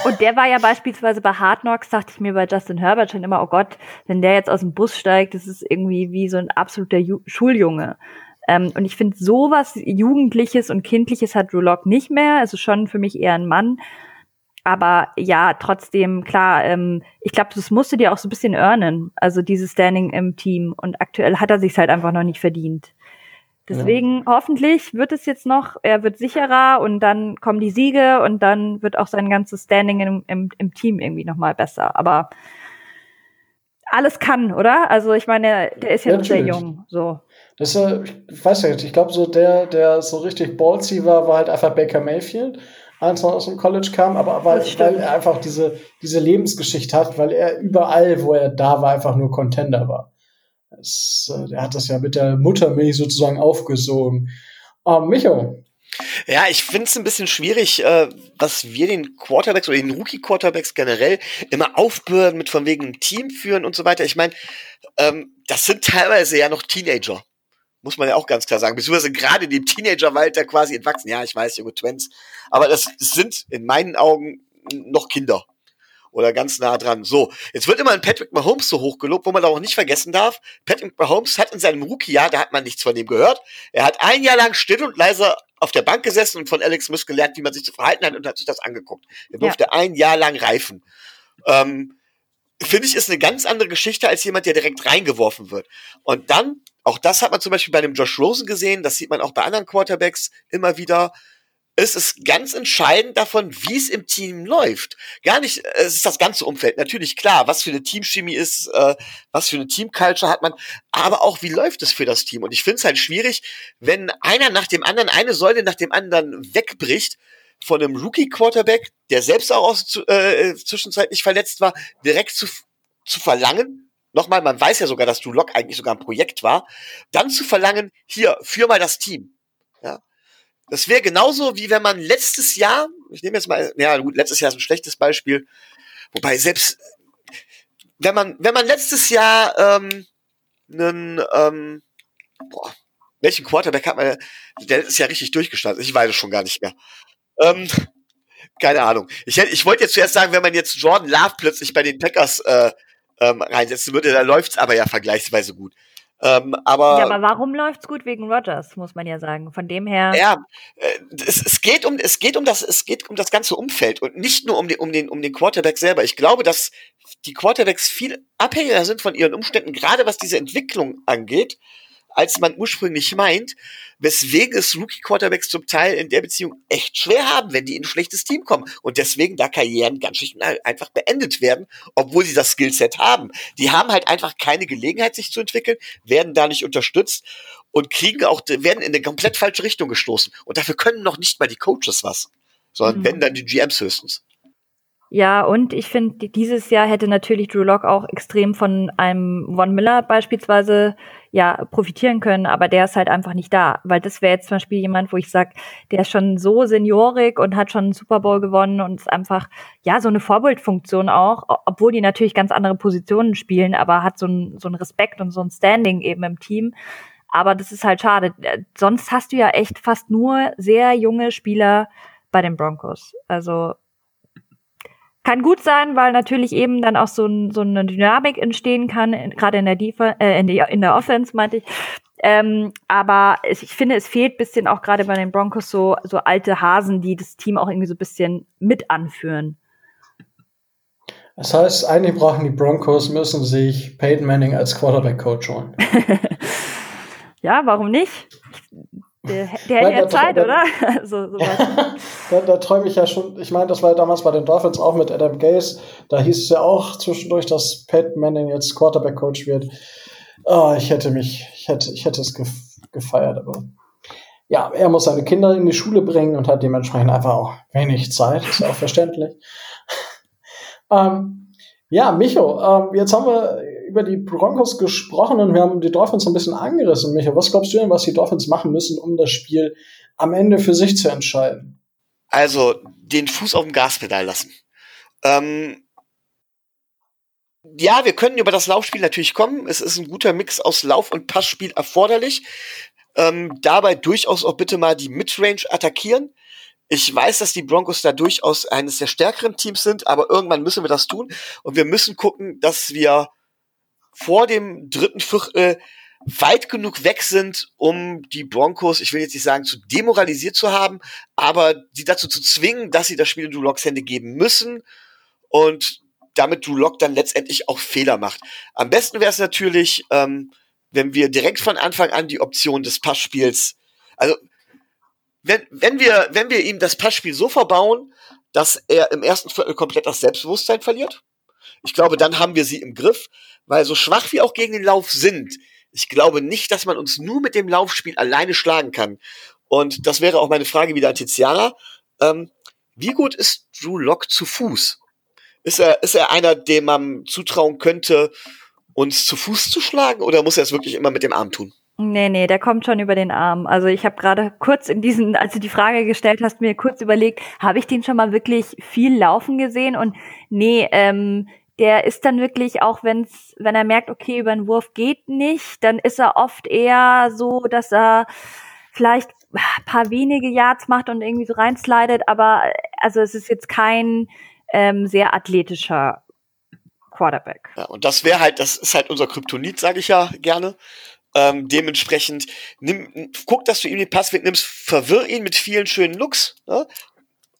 Und der war ja beispielsweise bei Hard Knocks, dachte ich mir bei Justin Herbert schon immer, oh Gott, wenn der jetzt aus dem Bus steigt, das ist irgendwie wie so ein absoluter Ju Schuljunge. Ähm, und ich finde, sowas Jugendliches und Kindliches hat Drew Lock nicht mehr. Also schon für mich eher ein Mann. Aber ja, trotzdem, klar, ähm, ich glaube, das musste dir auch so ein bisschen earnen. Also dieses Standing im Team. Und aktuell hat er sich halt einfach noch nicht verdient. Deswegen ja. hoffentlich wird es jetzt noch, er wird sicherer und dann kommen die Siege und dann wird auch sein ganzes Standing im, im, im Team irgendwie nochmal besser. Aber alles kann, oder? Also ich meine, der ist ja, ja noch sehr jung. So. Das ist, äh, ich weiß ja nicht, ich glaube so der, der so richtig ballsy war, war halt einfach Baker Mayfield, als er aus dem College kam, aber weil, weil er einfach diese, diese Lebensgeschichte hat, weil er überall, wo er da war, einfach nur Contender war. Es, äh, er hat das ja mit der Muttermilch sozusagen aufgesogen. Ähm, Micho. Ja, ich finde es ein bisschen schwierig, äh, was wir den Quarterbacks oder den Rookie-Quarterbacks generell immer aufbürden mit von wegen Team führen und so weiter. Ich meine, ähm, das sind teilweise ja noch Teenager. Muss man ja auch ganz klar sagen. Beziehungsweise gerade in dem Teenager-Walter quasi entwachsen. Ja, ich weiß, junge Twins. Aber das, das sind in meinen Augen noch Kinder oder ganz nah dran. So, jetzt wird immer ein Patrick Mahomes so hochgelobt, wo man auch nicht vergessen darf, Patrick Mahomes hat in seinem Rookie-Jahr, da hat man nichts von ihm gehört, er hat ein Jahr lang still und leise auf der Bank gesessen und von Alex Smith gelernt, wie man sich zu verhalten hat und hat sich das angeguckt. Er durfte ja. ein Jahr lang reifen. Ähm, Finde ich, ist eine ganz andere Geschichte als jemand, der direkt reingeworfen wird. Und dann, auch das hat man zum Beispiel bei dem Josh Rosen gesehen, das sieht man auch bei anderen Quarterbacks immer wieder, es ist ganz entscheidend davon, wie es im Team läuft. Gar nicht, es ist das ganze Umfeld. Natürlich klar, was für eine Teamchemie ist, äh, was für eine Teamculture hat man, aber auch wie läuft es für das Team. Und ich finde es halt schwierig, wenn einer nach dem anderen, eine Säule nach dem anderen wegbricht von einem Rookie-Quarterback, der selbst auch aus, äh, zwischenzeitlich verletzt war, direkt zu, zu verlangen, nochmal, man weiß ja sogar, dass du Lock eigentlich sogar ein Projekt war, dann zu verlangen, hier, führ mal das Team. Ja, das wäre genauso, wie wenn man letztes Jahr, ich nehme jetzt mal, ja gut, letztes Jahr ist ein schlechtes Beispiel, wobei selbst, wenn man, wenn man letztes Jahr ähm, einen, ähm, boah, welchen Quarterback hat man, der ist ja richtig durchgestartet, ich weiß es schon gar nicht mehr. Ähm, keine Ahnung. Ich, ich wollte jetzt zuerst sagen, wenn man jetzt Jordan Love plötzlich bei den Packers äh, ähm, reinsetzen würde, dann läuft's aber ja vergleichsweise gut. Ähm, aber, ja, aber warum läuft's gut wegen Rogers, muss man ja sagen. Von dem her. Ja, äh, es, es geht um, es geht um das, es geht um das ganze Umfeld und nicht nur um den, um den, um den Quarterback selber. Ich glaube, dass die Quarterbacks viel abhängiger sind von ihren Umständen, gerade was diese Entwicklung angeht, als man ursprünglich meint, weswegen es Rookie-Quarterbacks zum Teil in der Beziehung echt schwer haben, wenn die in ein schlechtes Team kommen und deswegen da Karrieren ganz schlicht einfach beendet werden, obwohl sie das Skillset haben. Die haben halt einfach keine Gelegenheit, sich zu entwickeln, werden da nicht unterstützt und kriegen auch, werden in eine komplett falsche Richtung gestoßen. Und dafür können noch nicht mal die Coaches was, sondern mhm. wenn dann die GMs höchstens. Ja, und ich finde, dieses Jahr hätte natürlich Drew Lock auch extrem von einem Von Miller beispielsweise ja profitieren können, aber der ist halt einfach nicht da. Weil das wäre jetzt zum Beispiel jemand, wo ich sage, der ist schon so seniorig und hat schon einen Super Bowl gewonnen und ist einfach, ja, so eine Vorbildfunktion auch, obwohl die natürlich ganz andere Positionen spielen, aber hat so ein, so ein Respekt und so ein Standing eben im Team. Aber das ist halt schade. Sonst hast du ja echt fast nur sehr junge Spieler bei den Broncos. Also kann gut sein, weil natürlich eben dann auch so, ein, so eine Dynamik entstehen kann, gerade in der Defa äh, in, der, in der Offense, meinte ich. Ähm, aber ich finde, es fehlt bisschen auch gerade bei den Broncos so, so alte Hasen, die das Team auch irgendwie so ein bisschen mit anführen. Das heißt, eigentlich brauchen die Broncos, müssen sich Peyton Manning als Quarterback-Coach holen. ja, warum nicht? Der, der hätte ja Zeit, da, oder? so, so da, da träume ich ja schon. Ich meine, das war ja damals bei den Dolphins auch mit Adam Gase. Da hieß es ja auch zwischendurch, dass Pat Manning jetzt Quarterback-Coach wird. oh, ich hätte mich, ich hätte, ich hätte es gefeiert, aber ja, er muss seine Kinder in die Schule bringen und hat dementsprechend einfach auch wenig Zeit, ist ja auch verständlich. ähm, ja, Micho, ähm, jetzt haben wir über die Broncos gesprochen und wir haben die Dolphins ein bisschen angerissen. Micho, was glaubst du denn, was die Dolphins machen müssen, um das Spiel am Ende für sich zu entscheiden? Also, den Fuß auf dem Gaspedal lassen. Ähm, ja, wir können über das Laufspiel natürlich kommen. Es ist ein guter Mix aus Lauf- und Passspiel erforderlich. Ähm, dabei durchaus auch bitte mal die Midrange attackieren. Ich weiß, dass die Broncos da durchaus eines der stärkeren Teams sind, aber irgendwann müssen wir das tun und wir müssen gucken, dass wir vor dem dritten Viertel weit genug weg sind, um die Broncos, ich will jetzt nicht sagen, zu demoralisiert zu haben, aber die dazu zu zwingen, dass sie das Spiel in Drew Locks Hände geben müssen und damit Drew Lock dann letztendlich auch Fehler macht. Am besten wäre es natürlich, ähm, wenn wir direkt von Anfang an die Option des Passspiels, also wenn, wenn wir, wenn wir ihm das Passspiel so verbauen, dass er im ersten Viertel komplett das Selbstbewusstsein verliert, ich glaube, dann haben wir sie im Griff, weil so schwach wir auch gegen den Lauf sind, ich glaube nicht, dass man uns nur mit dem Laufspiel alleine schlagen kann. Und das wäre auch meine Frage wieder an Tiziana. Ähm, wie gut ist Drew Lock zu Fuß? Ist er, ist er einer, dem man zutrauen könnte, uns zu Fuß zu schlagen oder muss er es wirklich immer mit dem Arm tun? Nee, nee, der kommt schon über den Arm. Also ich habe gerade kurz in diesen, als du die Frage gestellt hast, mir kurz überlegt, habe ich den schon mal wirklich viel laufen gesehen? Und nee, ähm, der ist dann wirklich, auch wenn's, wenn er merkt, okay, über den Wurf geht nicht, dann ist er oft eher so, dass er vielleicht paar wenige Yards macht und irgendwie so reinslidet, aber also es ist jetzt kein ähm, sehr athletischer Quarterback. Ja, und das wäre halt, das ist halt unser Kryptonit, sage ich ja gerne. Ähm, dementsprechend nimm, guck, dass du ihm den Pass wegnimmst, verwirr ihn mit vielen schönen Looks ne?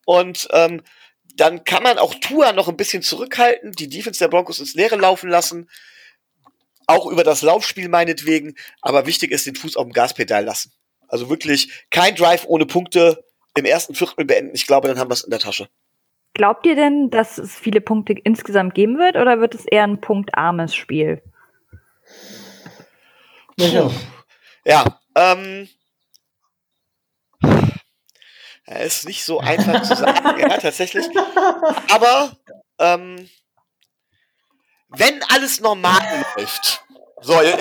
und ähm, dann kann man auch Tua noch ein bisschen zurückhalten, die Defense der Broncos ins Leere laufen lassen, auch über das Laufspiel meinetwegen, aber wichtig ist den Fuß auf dem Gaspedal lassen. Also wirklich kein Drive ohne Punkte im ersten Viertel beenden. Ich glaube, dann haben wir es in der Tasche. Glaubt ihr denn, dass es viele Punkte insgesamt geben wird oder wird es eher ein punktarmes Spiel? Ja, ja ähm, ja, ist nicht so einfach zu sagen, ja, tatsächlich. Aber ähm, wenn alles normal läuft, so, ja,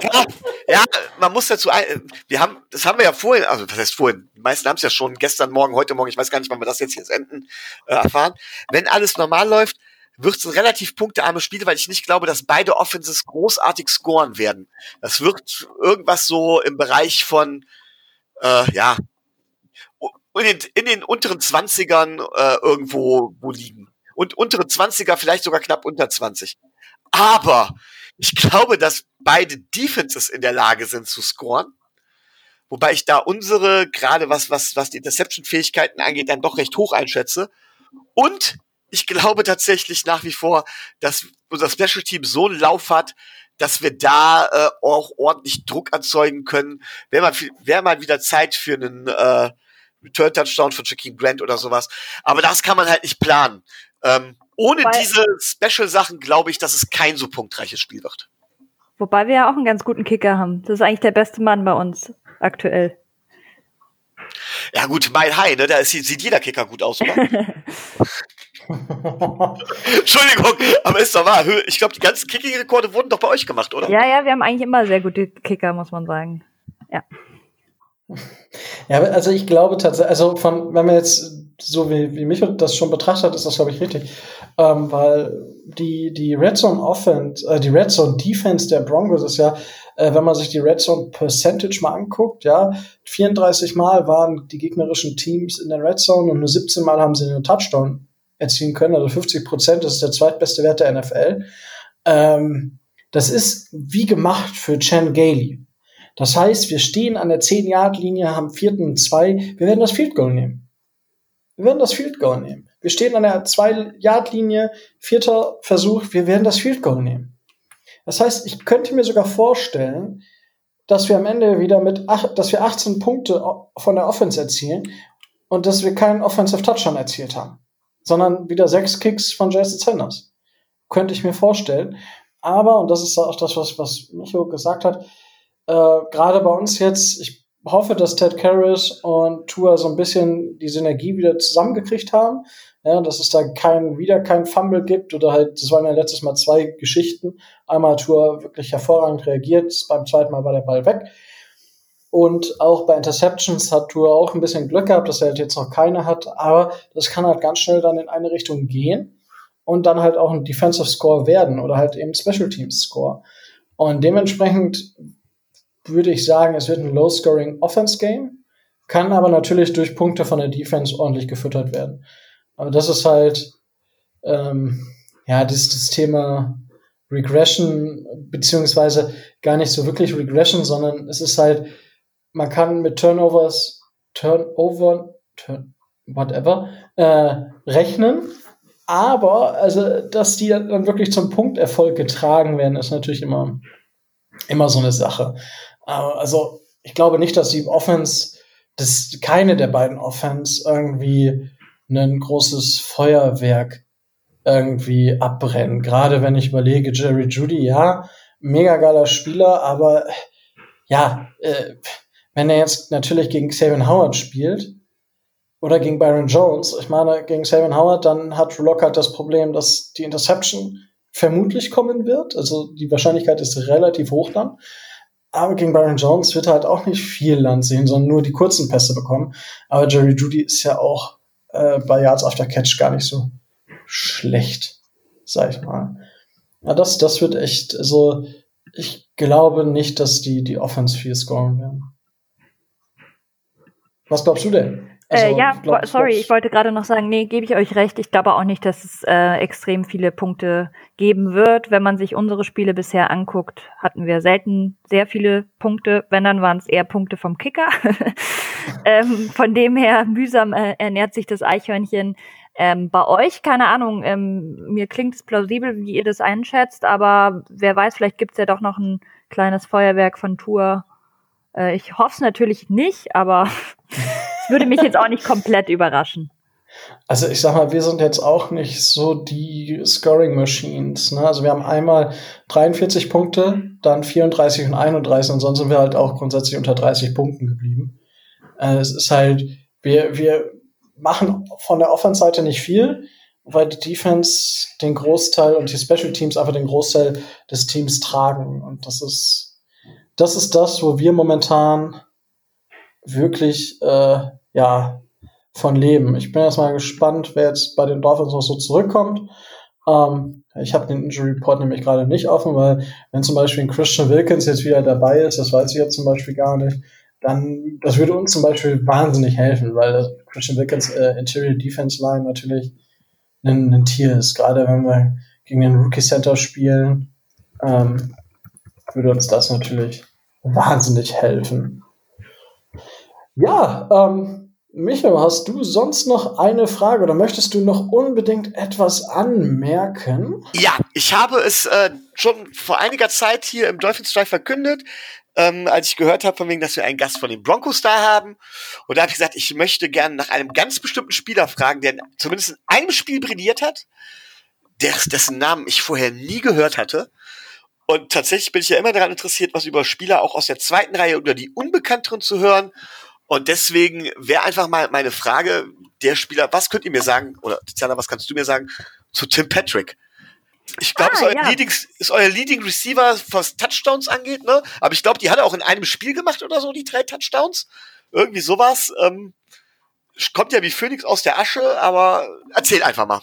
ja, man muss dazu, ein, wir haben, das haben wir ja vorhin, also was heißt vorhin, die meisten haben es ja schon gestern Morgen, heute Morgen, ich weiß gar nicht, wann wir das jetzt hier senden, äh, erfahren. Wenn alles normal läuft, wird es ein relativ punktearmes Spiel, weil ich nicht glaube, dass beide Offenses großartig scoren werden. Das wird irgendwas so im Bereich von, äh, ja, in den, in den unteren Zwanzigern äh, irgendwo wo liegen. Und untere Zwanziger vielleicht sogar knapp unter 20. Aber ich glaube, dass beide Defenses in der Lage sind zu scoren. Wobei ich da unsere, gerade was, was, was die Interception-Fähigkeiten angeht, dann doch recht hoch einschätze. Und ich glaube tatsächlich nach wie vor, dass unser Special Team so einen Lauf hat, dass wir da äh, auch ordentlich Druck erzeugen können. Wäre mal, wär mal wieder Zeit für einen äh, Return-Touchdown von Jakeem Grant oder sowas. Aber das kann man halt nicht planen. Ähm, ohne Weil diese Special-Sachen glaube ich, dass es kein so punktreiches Spiel wird. Wobei wir ja auch einen ganz guten Kicker haben. Das ist eigentlich der beste Mann bei uns aktuell. Ja gut, mein High, ne? Da sieht jeder Kicker gut aus, oder? Entschuldigung, aber ist doch wahr. Ich glaube, die ganzen Kicking-Rekorde wurden doch bei euch gemacht, oder? Ja, ja, wir haben eigentlich immer sehr gute Kicker, muss man sagen. Ja. Ja, also ich glaube tatsächlich, also von, wenn man jetzt so wie, wie mich das schon betrachtet, ist das, glaube ich, richtig. Ähm, weil die, die Red Zone Offense, äh, die Red Zone Defense der Broncos ist ja, äh, wenn man sich die Red Zone Percentage mal anguckt, ja, 34 Mal waren die gegnerischen Teams in der Red Zone und nur 17 Mal haben sie einen Touchdown erzielen können, also 50 Prozent, das ist der zweitbeste Wert der NFL. Ähm, das ist wie gemacht für Chan Gailey. Das heißt, wir stehen an der 10-Yard-Linie, haben vierten zwei. Wir werden das Field Goal nehmen. Wir werden das Field Goal nehmen. Wir stehen an der 2-Yard-Linie, vierter Versuch, wir werden das Field Goal nehmen. Das heißt, ich könnte mir sogar vorstellen, dass wir am Ende wieder mit, ach, dass wir 18 Punkte von der Offense erzielen und dass wir keinen Offensive Touchdown erzielt haben, sondern wieder sechs Kicks von Jason Sanders. Könnte ich mir vorstellen. Aber, und das ist auch das, was, was Micho gesagt hat, äh, gerade bei uns jetzt, ich hoffe, dass Ted Karras und Tour so ein bisschen die Synergie wieder zusammengekriegt haben. Ja, dass es da kein, wieder kein Fumble gibt oder halt, das waren ja letztes Mal zwei Geschichten. Einmal hat Tour wirklich hervorragend reagiert, beim zweiten Mal war der Ball weg. Und auch bei Interceptions hat Tour auch ein bisschen Glück gehabt, dass er halt jetzt noch keine hat, aber das kann halt ganz schnell dann in eine Richtung gehen und dann halt auch ein Defensive Score werden oder halt eben Special Teams Score. Und dementsprechend würde ich sagen, es wird ein Low-Scoring Offense-Game, kann aber natürlich durch Punkte von der Defense ordentlich gefüttert werden. Aber das ist halt, ähm, ja, das, das Thema Regression, beziehungsweise gar nicht so wirklich Regression, sondern es ist halt, man kann mit Turnovers, Turnover, turn, whatever, äh, rechnen. Aber, also, dass die dann wirklich zum Punkterfolg getragen werden, ist natürlich immer, immer so eine Sache. Also, ich glaube nicht, dass die Offense, dass keine der beiden Offense irgendwie ein großes Feuerwerk irgendwie abbrennen. Gerade wenn ich überlege, Jerry Judy, ja, mega geiler Spieler, aber ja, äh, wenn er jetzt natürlich gegen Saban Howard spielt oder gegen Byron Jones, ich meine, gegen Saban Howard, dann hat Lockhart das Problem, dass die Interception vermutlich kommen wird. Also die Wahrscheinlichkeit ist relativ hoch dann. Aber gegen Byron Jones wird er halt auch nicht viel Land sehen, sondern nur die kurzen Pässe bekommen. Aber Jerry Judy ist ja auch äh, bei Yards after Catch gar nicht so schlecht, sag ich mal. Ja, das, das wird echt, also ich glaube nicht, dass die, die Offense viel scoren werden. Was glaubst du denn? Also, äh, ja, glaub, sorry, ich wollte gerade noch sagen, nee, gebe ich euch recht. Ich glaube auch nicht, dass es äh, extrem viele Punkte geben wird. Wenn man sich unsere Spiele bisher anguckt, hatten wir selten sehr viele Punkte. Wenn, dann waren es eher Punkte vom Kicker. ähm, von dem her mühsam äh, ernährt sich das Eichhörnchen. Ähm, bei euch, keine Ahnung, ähm, mir klingt es plausibel, wie ihr das einschätzt, aber wer weiß, vielleicht gibt's ja doch noch ein kleines Feuerwerk von Tour. Äh, ich hoffe es natürlich nicht, aber Es würde mich jetzt auch nicht komplett überraschen. Also ich sag mal, wir sind jetzt auch nicht so die Scoring Machines. Ne? Also wir haben einmal 43 Punkte, dann 34 und 31 und sonst sind wir halt auch grundsätzlich unter 30 Punkten geblieben. Äh, es ist halt, wir, wir machen von der Offense-Seite nicht viel, weil die Defense den Großteil und die Special Teams einfach den Großteil des Teams tragen. Und das ist, das ist das, wo wir momentan wirklich äh, ja von leben. Ich bin erstmal gespannt, wer jetzt bei den Dolphins noch so zurückkommt. Ähm, ich habe den Injury Report nämlich gerade nicht offen, weil wenn zum Beispiel ein Christian Wilkins jetzt wieder dabei ist, das weiß ich jetzt zum Beispiel gar nicht, dann das würde uns zum Beispiel wahnsinnig helfen, weil Christian Wilkins äh, Interior Defense Line natürlich ein, ein Tier ist. Gerade wenn wir gegen den Rookie Center spielen, ähm, würde uns das natürlich wahnsinnig helfen. Ja, ähm, Michael, hast du sonst noch eine Frage oder möchtest du noch unbedingt etwas anmerken? Ja, ich habe es äh, schon vor einiger Zeit hier im Dolphins Drive verkündet, ähm, als ich gehört habe, von wegen, dass wir einen Gast von den Broncos da haben. Und da habe ich gesagt, ich möchte gerne nach einem ganz bestimmten Spieler fragen, der zumindest in einem Spiel brilliert hat, dessen Namen ich vorher nie gehört hatte. Und tatsächlich bin ich ja immer daran interessiert, was über Spieler auch aus der zweiten Reihe oder die Unbekannteren zu hören. Und deswegen wäre einfach mal meine Frage, der Spieler, was könnt ihr mir sagen, oder Tiziana, was kannst du mir sagen, zu Tim Patrick? Ich glaube, ah, ist, euer ja. Leading, ist euer Leading Receiver, was Touchdowns angeht, ne? Aber ich glaube, die hat er auch in einem Spiel gemacht oder so, die drei Touchdowns. Irgendwie sowas. Ähm, kommt ja wie Phoenix aus der Asche, aber erzähl einfach mal.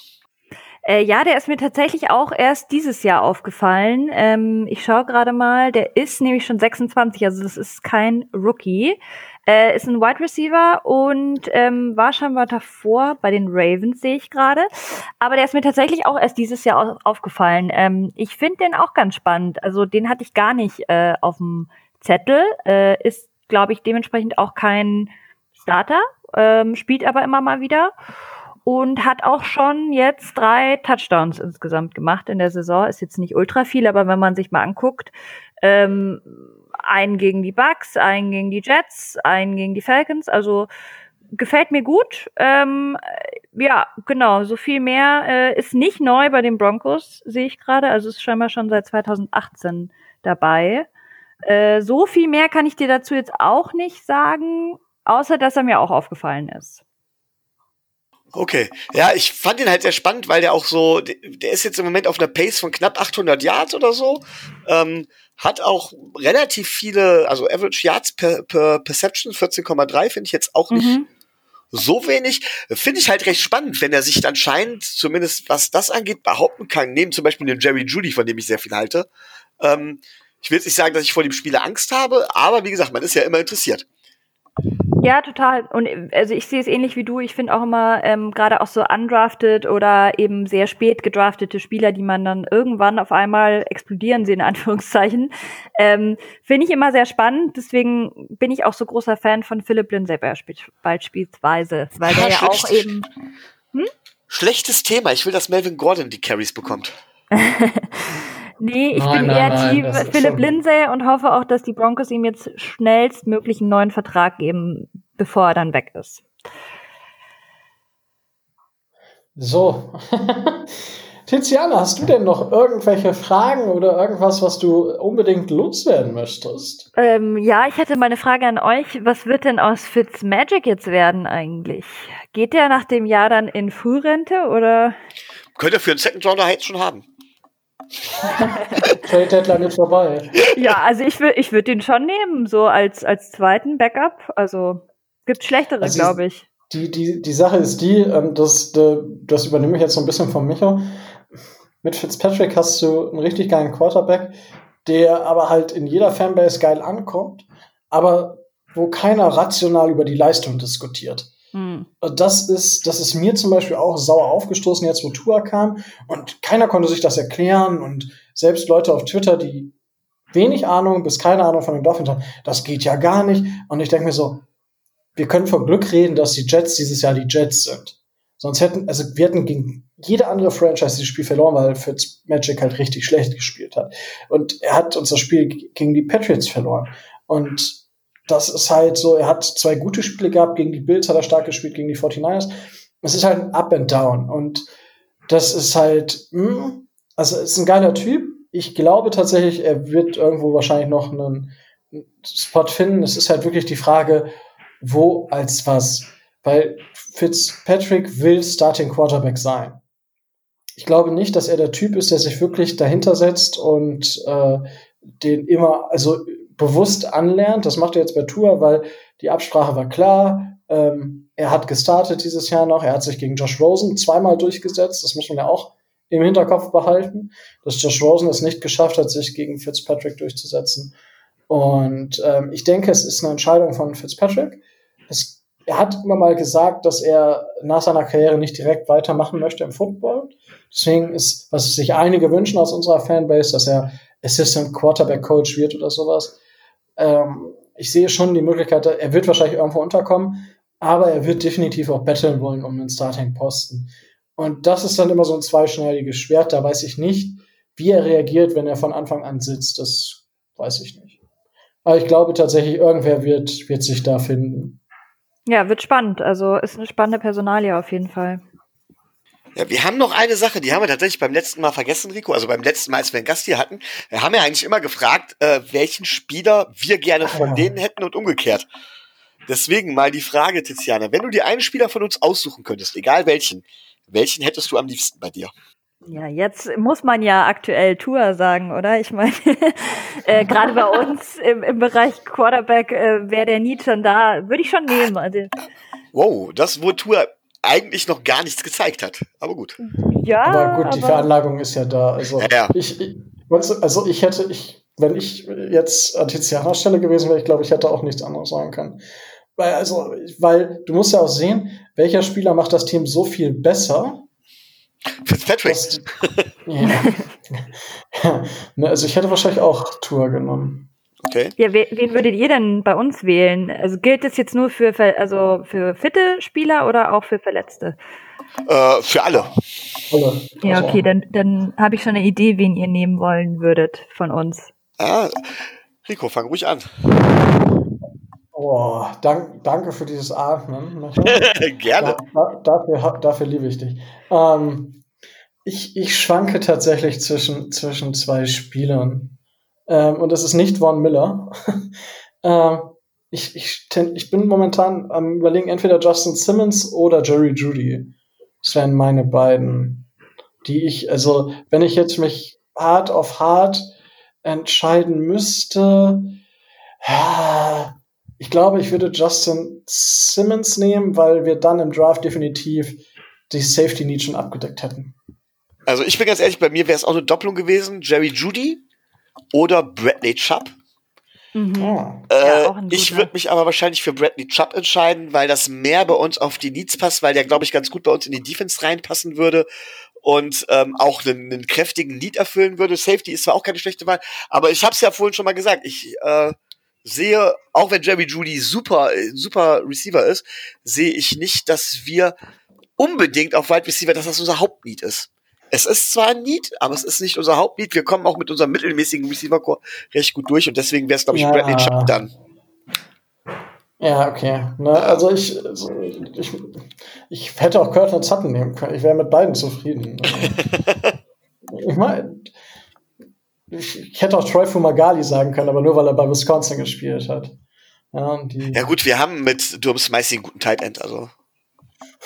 Äh, ja, der ist mir tatsächlich auch erst dieses Jahr aufgefallen. Ähm, ich schaue gerade mal, der ist nämlich schon 26, also das ist kein Rookie. Äh, ist ein Wide Receiver und ähm, war scheinbar davor bei den Ravens, sehe ich gerade. Aber der ist mir tatsächlich auch erst dieses Jahr aufgefallen. Ähm, ich finde den auch ganz spannend. Also den hatte ich gar nicht äh, auf dem Zettel. Äh, ist, glaube ich, dementsprechend auch kein Starter, ähm, spielt aber immer mal wieder und hat auch schon jetzt drei Touchdowns insgesamt gemacht in der Saison. Ist jetzt nicht ultra viel, aber wenn man sich mal anguckt, ähm, einen gegen die Bucks, einen gegen die Jets, einen gegen die Falcons. Also gefällt mir gut. Ähm, ja, genau. So viel mehr äh, ist nicht neu bei den Broncos, sehe ich gerade. Also ist scheinbar schon seit 2018 dabei. Äh, so viel mehr kann ich dir dazu jetzt auch nicht sagen, außer dass er mir auch aufgefallen ist. Okay, ja, ich fand ihn halt sehr spannend, weil der auch so, der ist jetzt im Moment auf einer Pace von knapp 800 Yards oder so, ähm, hat auch relativ viele, also Average Yards per, per Perception 14,3 finde ich jetzt auch nicht mhm. so wenig. Finde ich halt recht spannend, wenn er sich dann scheint, zumindest was das angeht, behaupten kann, neben zum Beispiel den Jerry Judy, von dem ich sehr viel halte. Ähm, ich will jetzt nicht sagen, dass ich vor dem Spieler Angst habe, aber wie gesagt, man ist ja immer interessiert. Ja, total. Und also ich sehe es ähnlich wie du. Ich finde auch immer ähm, gerade auch so undrafted oder eben sehr spät gedraftete Spieler, die man dann irgendwann auf einmal explodieren sehen, in Anführungszeichen, ähm, finde ich immer sehr spannend. Deswegen bin ich auch so großer Fan von Philipp Lindsay beispielsweise, weil der ja auch eben. Hm? Schlechtes Thema. Ich will, dass Melvin Gordon die Carries bekommt. Nee, ich nein, bin eher nein, Team Philipp Lindsay und hoffe auch, dass die Broncos ihm jetzt schnellstmöglich einen neuen Vertrag geben, bevor er dann weg ist. So. Tiziana, hast du denn noch irgendwelche Fragen oder irgendwas, was du unbedingt loswerden möchtest? Ähm, ja, ich hätte meine Frage an euch. Was wird denn aus Fitzmagic jetzt werden eigentlich? Geht der nach dem Jahr dann in Frührente oder? Könnte er für einen Second Rounder jetzt schon haben. Trade Deadline ist vorbei. Ja, also ich würde ich würd den schon nehmen, so als, als zweiten Backup. Also gibt schlechtere, also glaube ich. Die, die, die Sache ist die, ähm, das, das übernehme ich jetzt so ein bisschen von Micho. Mit Fitzpatrick hast du einen richtig geilen Quarterback, der aber halt in jeder Fanbase geil ankommt, aber wo keiner rational über die Leistung diskutiert. Hm. Das ist, das ist mir zum Beispiel auch sauer aufgestoßen, jetzt wo Tua kam und keiner konnte sich das erklären und selbst Leute auf Twitter, die wenig Ahnung bis keine Ahnung von den Dolphins haben, das geht ja gar nicht. Und ich denke mir so, wir können von Glück reden, dass die Jets dieses Jahr die Jets sind. Sonst hätten, also wir hätten gegen jede andere Franchise dieses Spiel verloren, weil Fitzmagic halt richtig schlecht gespielt hat. Und er hat uns das Spiel gegen die Patriots verloren. Und das ist halt so, er hat zwei gute Spiele gehabt, gegen die Bills hat er stark gespielt, gegen die 49ers. Es ist halt ein Up and Down und das ist halt, mh, hm, also ist ein geiler Typ. Ich glaube tatsächlich, er wird irgendwo wahrscheinlich noch einen Spot finden. Es ist halt wirklich die Frage, wo als was. Weil Fitzpatrick will Starting Quarterback sein. Ich glaube nicht, dass er der Typ ist, der sich wirklich dahinter setzt und äh, den immer, also bewusst anlernt. Das macht er jetzt bei Tour, weil die Absprache war klar. Ähm, er hat gestartet dieses Jahr noch. Er hat sich gegen Josh Rosen zweimal durchgesetzt. Das muss man ja auch im Hinterkopf behalten, dass Josh Rosen es nicht geschafft hat, sich gegen Fitzpatrick durchzusetzen. Und ähm, ich denke, es ist eine Entscheidung von Fitzpatrick. Es, er hat immer mal gesagt, dass er nach seiner Karriere nicht direkt weitermachen möchte im Football. Deswegen ist, was sich einige wünschen aus unserer Fanbase, dass er Assistant Quarterback Coach wird oder sowas. Ähm, ich sehe schon die Möglichkeit, er wird wahrscheinlich irgendwo unterkommen, aber er wird definitiv auch betteln wollen um den Starting-Posten. Und das ist dann immer so ein zweischneidiges Schwert. Da weiß ich nicht, wie er reagiert, wenn er von Anfang an sitzt. Das weiß ich nicht. Aber ich glaube tatsächlich, irgendwer wird, wird sich da finden. Ja, wird spannend. Also ist eine spannende Personalie auf jeden Fall. Ja, wir haben noch eine Sache, die haben wir tatsächlich beim letzten Mal vergessen, Rico. Also beim letzten Mal, als wir einen Gast hier hatten, wir haben ja eigentlich immer gefragt, äh, welchen Spieler wir gerne von ja. denen hätten und umgekehrt. Deswegen mal die Frage, Tiziana, wenn du dir einen Spieler von uns aussuchen könntest, egal welchen, welchen hättest du am liebsten bei dir? Ja, jetzt muss man ja aktuell Tour sagen, oder? Ich meine, äh, gerade bei uns im, im Bereich Quarterback äh, wäre der Need schon da, würde ich schon nehmen. Also. Wow, das wo Tour eigentlich noch gar nichts gezeigt hat. Aber gut. Ja. Aber gut, aber die Veranlagung ist ja da. Also ja, ja. Ich, ich, also ich hätte, ich, wenn ich jetzt an Tizianas Stelle gewesen wäre, ich glaube, ich hätte auch nichts anderes sagen können. Weil, also, weil du musst ja auch sehen, welcher Spieler macht das Team so viel besser. Fitzpatrick. Dass, ja. Ne, also ich hätte wahrscheinlich auch Tour genommen. Okay. Ja, wen würdet ihr denn bei uns wählen? Also gilt das jetzt nur für also für fitte Spieler oder auch für Verletzte? Äh, für alle. alle. Ja, okay, dann, dann habe ich schon eine Idee, wen ihr nehmen wollen würdet von uns. Ah, Rico, fang ruhig an. Oh, dank, danke für dieses Atmen. Gerne. Da, dafür, dafür liebe ich dich. Ähm, ich, ich schwanke tatsächlich zwischen, zwischen zwei Spielern. Ähm, und das ist nicht Von Miller. ähm, ich, ich, ich bin momentan am überlegen, entweder Justin Simmons oder Jerry Judy. Das wären meine beiden, die ich, also wenn ich jetzt mich hart auf hart entscheiden müsste, ich glaube, ich würde Justin Simmons nehmen, weil wir dann im Draft definitiv die Safety Need schon abgedeckt hätten. Also ich bin ganz ehrlich, bei mir wäre es auch eine Doppelung gewesen. Jerry Judy oder Bradley Chubb. Mhm. Oh. Äh, ja, ich würde mich aber wahrscheinlich für Bradley Chubb entscheiden, weil das mehr bei uns auf die Needs passt, weil der, glaube ich, ganz gut bei uns in die Defense reinpassen würde und ähm, auch einen, einen kräftigen Lead erfüllen würde. Safety ist zwar auch keine schlechte Wahl, aber ich habe es ja vorhin schon mal gesagt. Ich äh, sehe, auch wenn Jerry Judy super, super Receiver ist, sehe ich nicht, dass wir unbedingt auf Wide Receiver, dass das unser Hauptneed ist. Es ist zwar ein Need, aber es ist nicht unser Hauptneed. Wir kommen auch mit unserem mittelmäßigen Receiver-Core recht gut durch und deswegen wäre es, glaube ich, ja. Bradley Chubb dann. Ja, okay. Ne, also ich, ich, ich hätte auch Curtin Sutton nehmen können. Ich wäre mit beiden zufrieden. ich meine, ich, hätte auch Troy Fumagali sagen können, aber nur weil er bei Wisconsin gespielt hat. Ja, ja gut, wir haben mit Durham Smicey einen guten Tight End, also.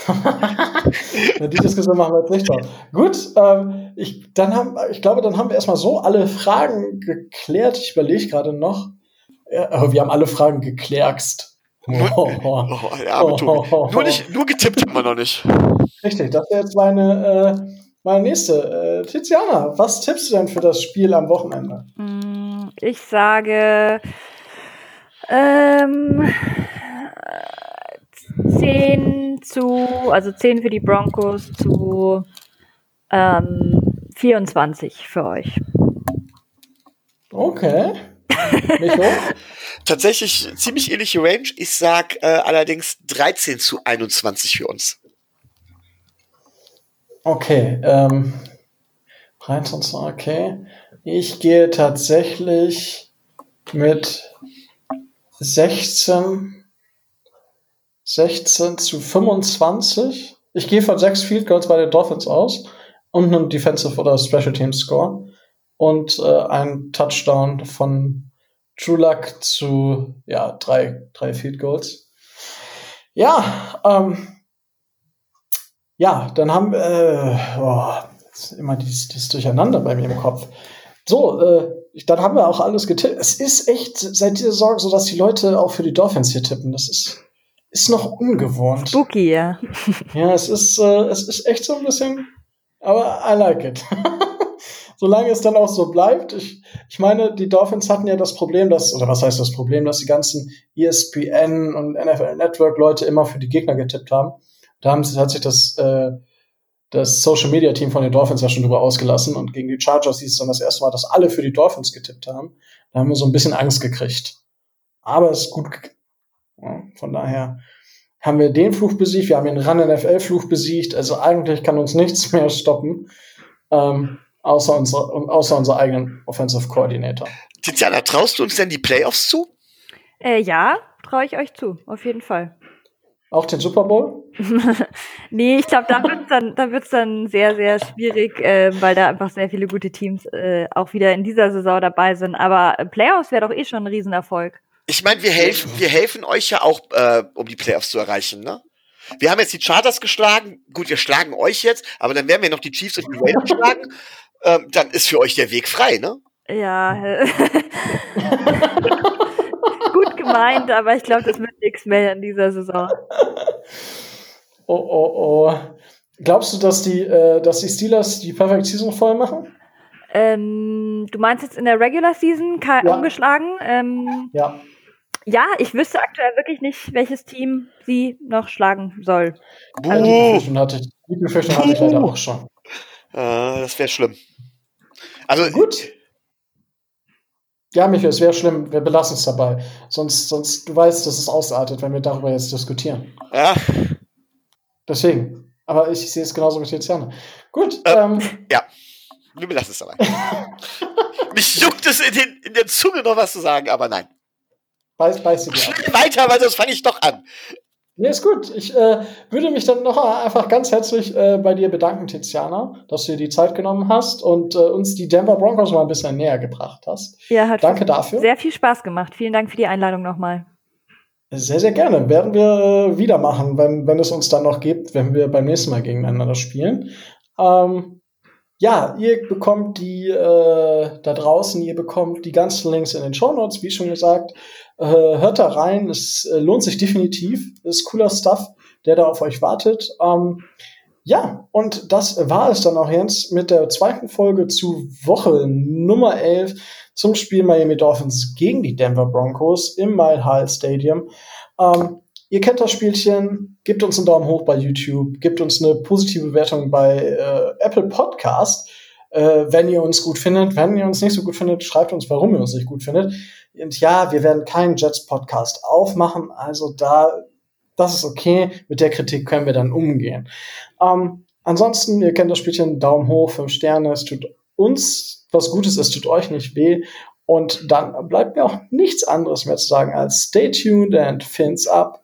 die Diskussion machen wir jetzt nicht drauf. Gut, ähm, ich, dann haben, ich glaube, dann haben wir erstmal so alle Fragen geklärt. Ich überlege gerade noch. Ja, wir haben alle Fragen geklärkst. Nur, oh, oh, ja, oh, nur, nicht, nur getippt haben wir noch nicht. Richtig, das wäre jetzt meine, äh, meine nächste. Äh, Tiziana, was tippst du denn für das Spiel am Wochenende? Mm, ich sage ähm, 10 zu, also 10 für die Broncos zu ähm, 24 für euch. Okay. Tatsächlich ziemlich ähnliche Range. Ich sag äh, allerdings 13 zu 21 für uns. Okay, ähm, 13 zu, okay. Ich gehe tatsächlich mit 16 16 zu 25. Ich gehe von sechs Field Goals bei den Dolphins aus und einem Defensive oder Special Teams Score und äh, ein Touchdown von True Luck zu ja drei drei Field Goals. Ja, ähm, ja, dann haben äh, oh, immer dieses, dieses Durcheinander bei mir im Kopf. So, äh, dann haben wir auch alles getippt. Es ist echt seit dieser Sorge so, dass die Leute auch für die Dolphins hier tippen. Das ist ist noch ungewohnt. Spooky, ja. Ja, es ist, äh, es ist echt so ein bisschen, aber I like it. Solange es dann auch so bleibt. Ich, ich meine, die Dolphins hatten ja das Problem, dass, oder was heißt das Problem, dass die ganzen ESPN und NFL Network Leute immer für die Gegner getippt haben. Da haben, hat sich das, äh, das Social Media Team von den Dolphins ja schon drüber ausgelassen und gegen die Chargers hieß es dann das erste Mal, dass alle für die Dolphins getippt haben. Da haben wir so ein bisschen Angst gekriegt. Aber es ist gut, von daher haben wir den Fluch besiegt, wir haben den Run-NFL-Fluch besiegt, also eigentlich kann uns nichts mehr stoppen, ähm, außer, unsere, außer unser eigenen Offensive Coordinator. Tiziana, traust du uns denn die Playoffs zu? Äh, ja, traue ich euch zu, auf jeden Fall. Auch den Super Bowl? nee, ich glaube, da wird es dann, da wird's dann sehr, sehr schwierig, äh, weil da einfach sehr viele gute Teams äh, auch wieder in dieser Saison dabei sind. Aber Playoffs wäre doch eh schon ein Riesenerfolg. Ich meine, wir helfen, wir helfen euch ja auch, äh, um die Playoffs zu erreichen, ne? Wir haben jetzt die Charters geschlagen. Gut, wir schlagen euch jetzt, aber dann werden wir noch die Chiefs und die Raiders schlagen. Ähm, dann ist für euch der Weg frei, ne? Ja. Gut gemeint, aber ich glaube, das wird nichts mehr in dieser Saison. Oh, oh, oh. Glaubst du, dass die, äh, dass die Steelers die Perfect Season voll machen? Ähm, du meinst jetzt in der Regular Season ja. ungeschlagen? Ähm, ja. Ja, ich wüsste aktuell wirklich nicht, welches Team sie noch schlagen soll. Also, die Befürchtung hatte ich, die Befürchtung hatte ich leider auch schon. Äh, das wäre schlimm. Also gut. Ja, Michael, es wäre schlimm, wir belassen es dabei. Sonst, sonst, du weißt, dass es ausartet, wenn wir darüber jetzt diskutieren. Ja. Deswegen. Aber ich sehe es genauso mit Tiziana. Gut. Ähm, ähm, ja, wir belassen es dabei. Mich juckt es in, den, in der Zunge noch was zu sagen, aber nein. Beiß, beiß dir Weiter, weil sonst fange ich doch an. Nee, ist gut. Ich äh, würde mich dann noch einfach ganz herzlich äh, bei dir bedanken, Tiziana, dass du dir die Zeit genommen hast und äh, uns die Denver Broncos mal ein bisschen näher gebracht hast. Ja, hat Danke dafür. Sehr viel Spaß gemacht. Vielen Dank für die Einladung nochmal. Sehr, sehr gerne. Werden wir äh, wieder machen, wenn, wenn es uns dann noch gibt, wenn wir beim nächsten Mal gegeneinander spielen. Ähm, ja, ihr bekommt die äh, da draußen, ihr bekommt die ganzen Links in den Show Notes, wie schon gesagt. Äh, hört da rein, es äh, lohnt sich definitiv. Ist cooler Stuff, der da auf euch wartet. Ähm, ja, und das war es dann auch jetzt mit der zweiten Folge zu Woche Nummer 11 zum Spiel Miami Dolphins gegen die Denver Broncos im Mile High Stadium. Ähm, ihr kennt das Spielchen, gebt uns einen Daumen hoch bei YouTube, gebt uns eine positive Bewertung bei äh, Apple Podcast, äh, wenn ihr uns gut findet. Wenn ihr uns nicht so gut findet, schreibt uns, warum ihr uns nicht gut findet. Und ja, wir werden keinen Jets Podcast aufmachen, also da, das ist okay. Mit der Kritik können wir dann umgehen. Ähm, ansonsten, ihr kennt das Spielchen, Daumen hoch, fünf Sterne, es tut uns was Gutes, es tut euch nicht weh. Und dann bleibt mir auch nichts anderes mehr zu sagen als stay tuned and fins up.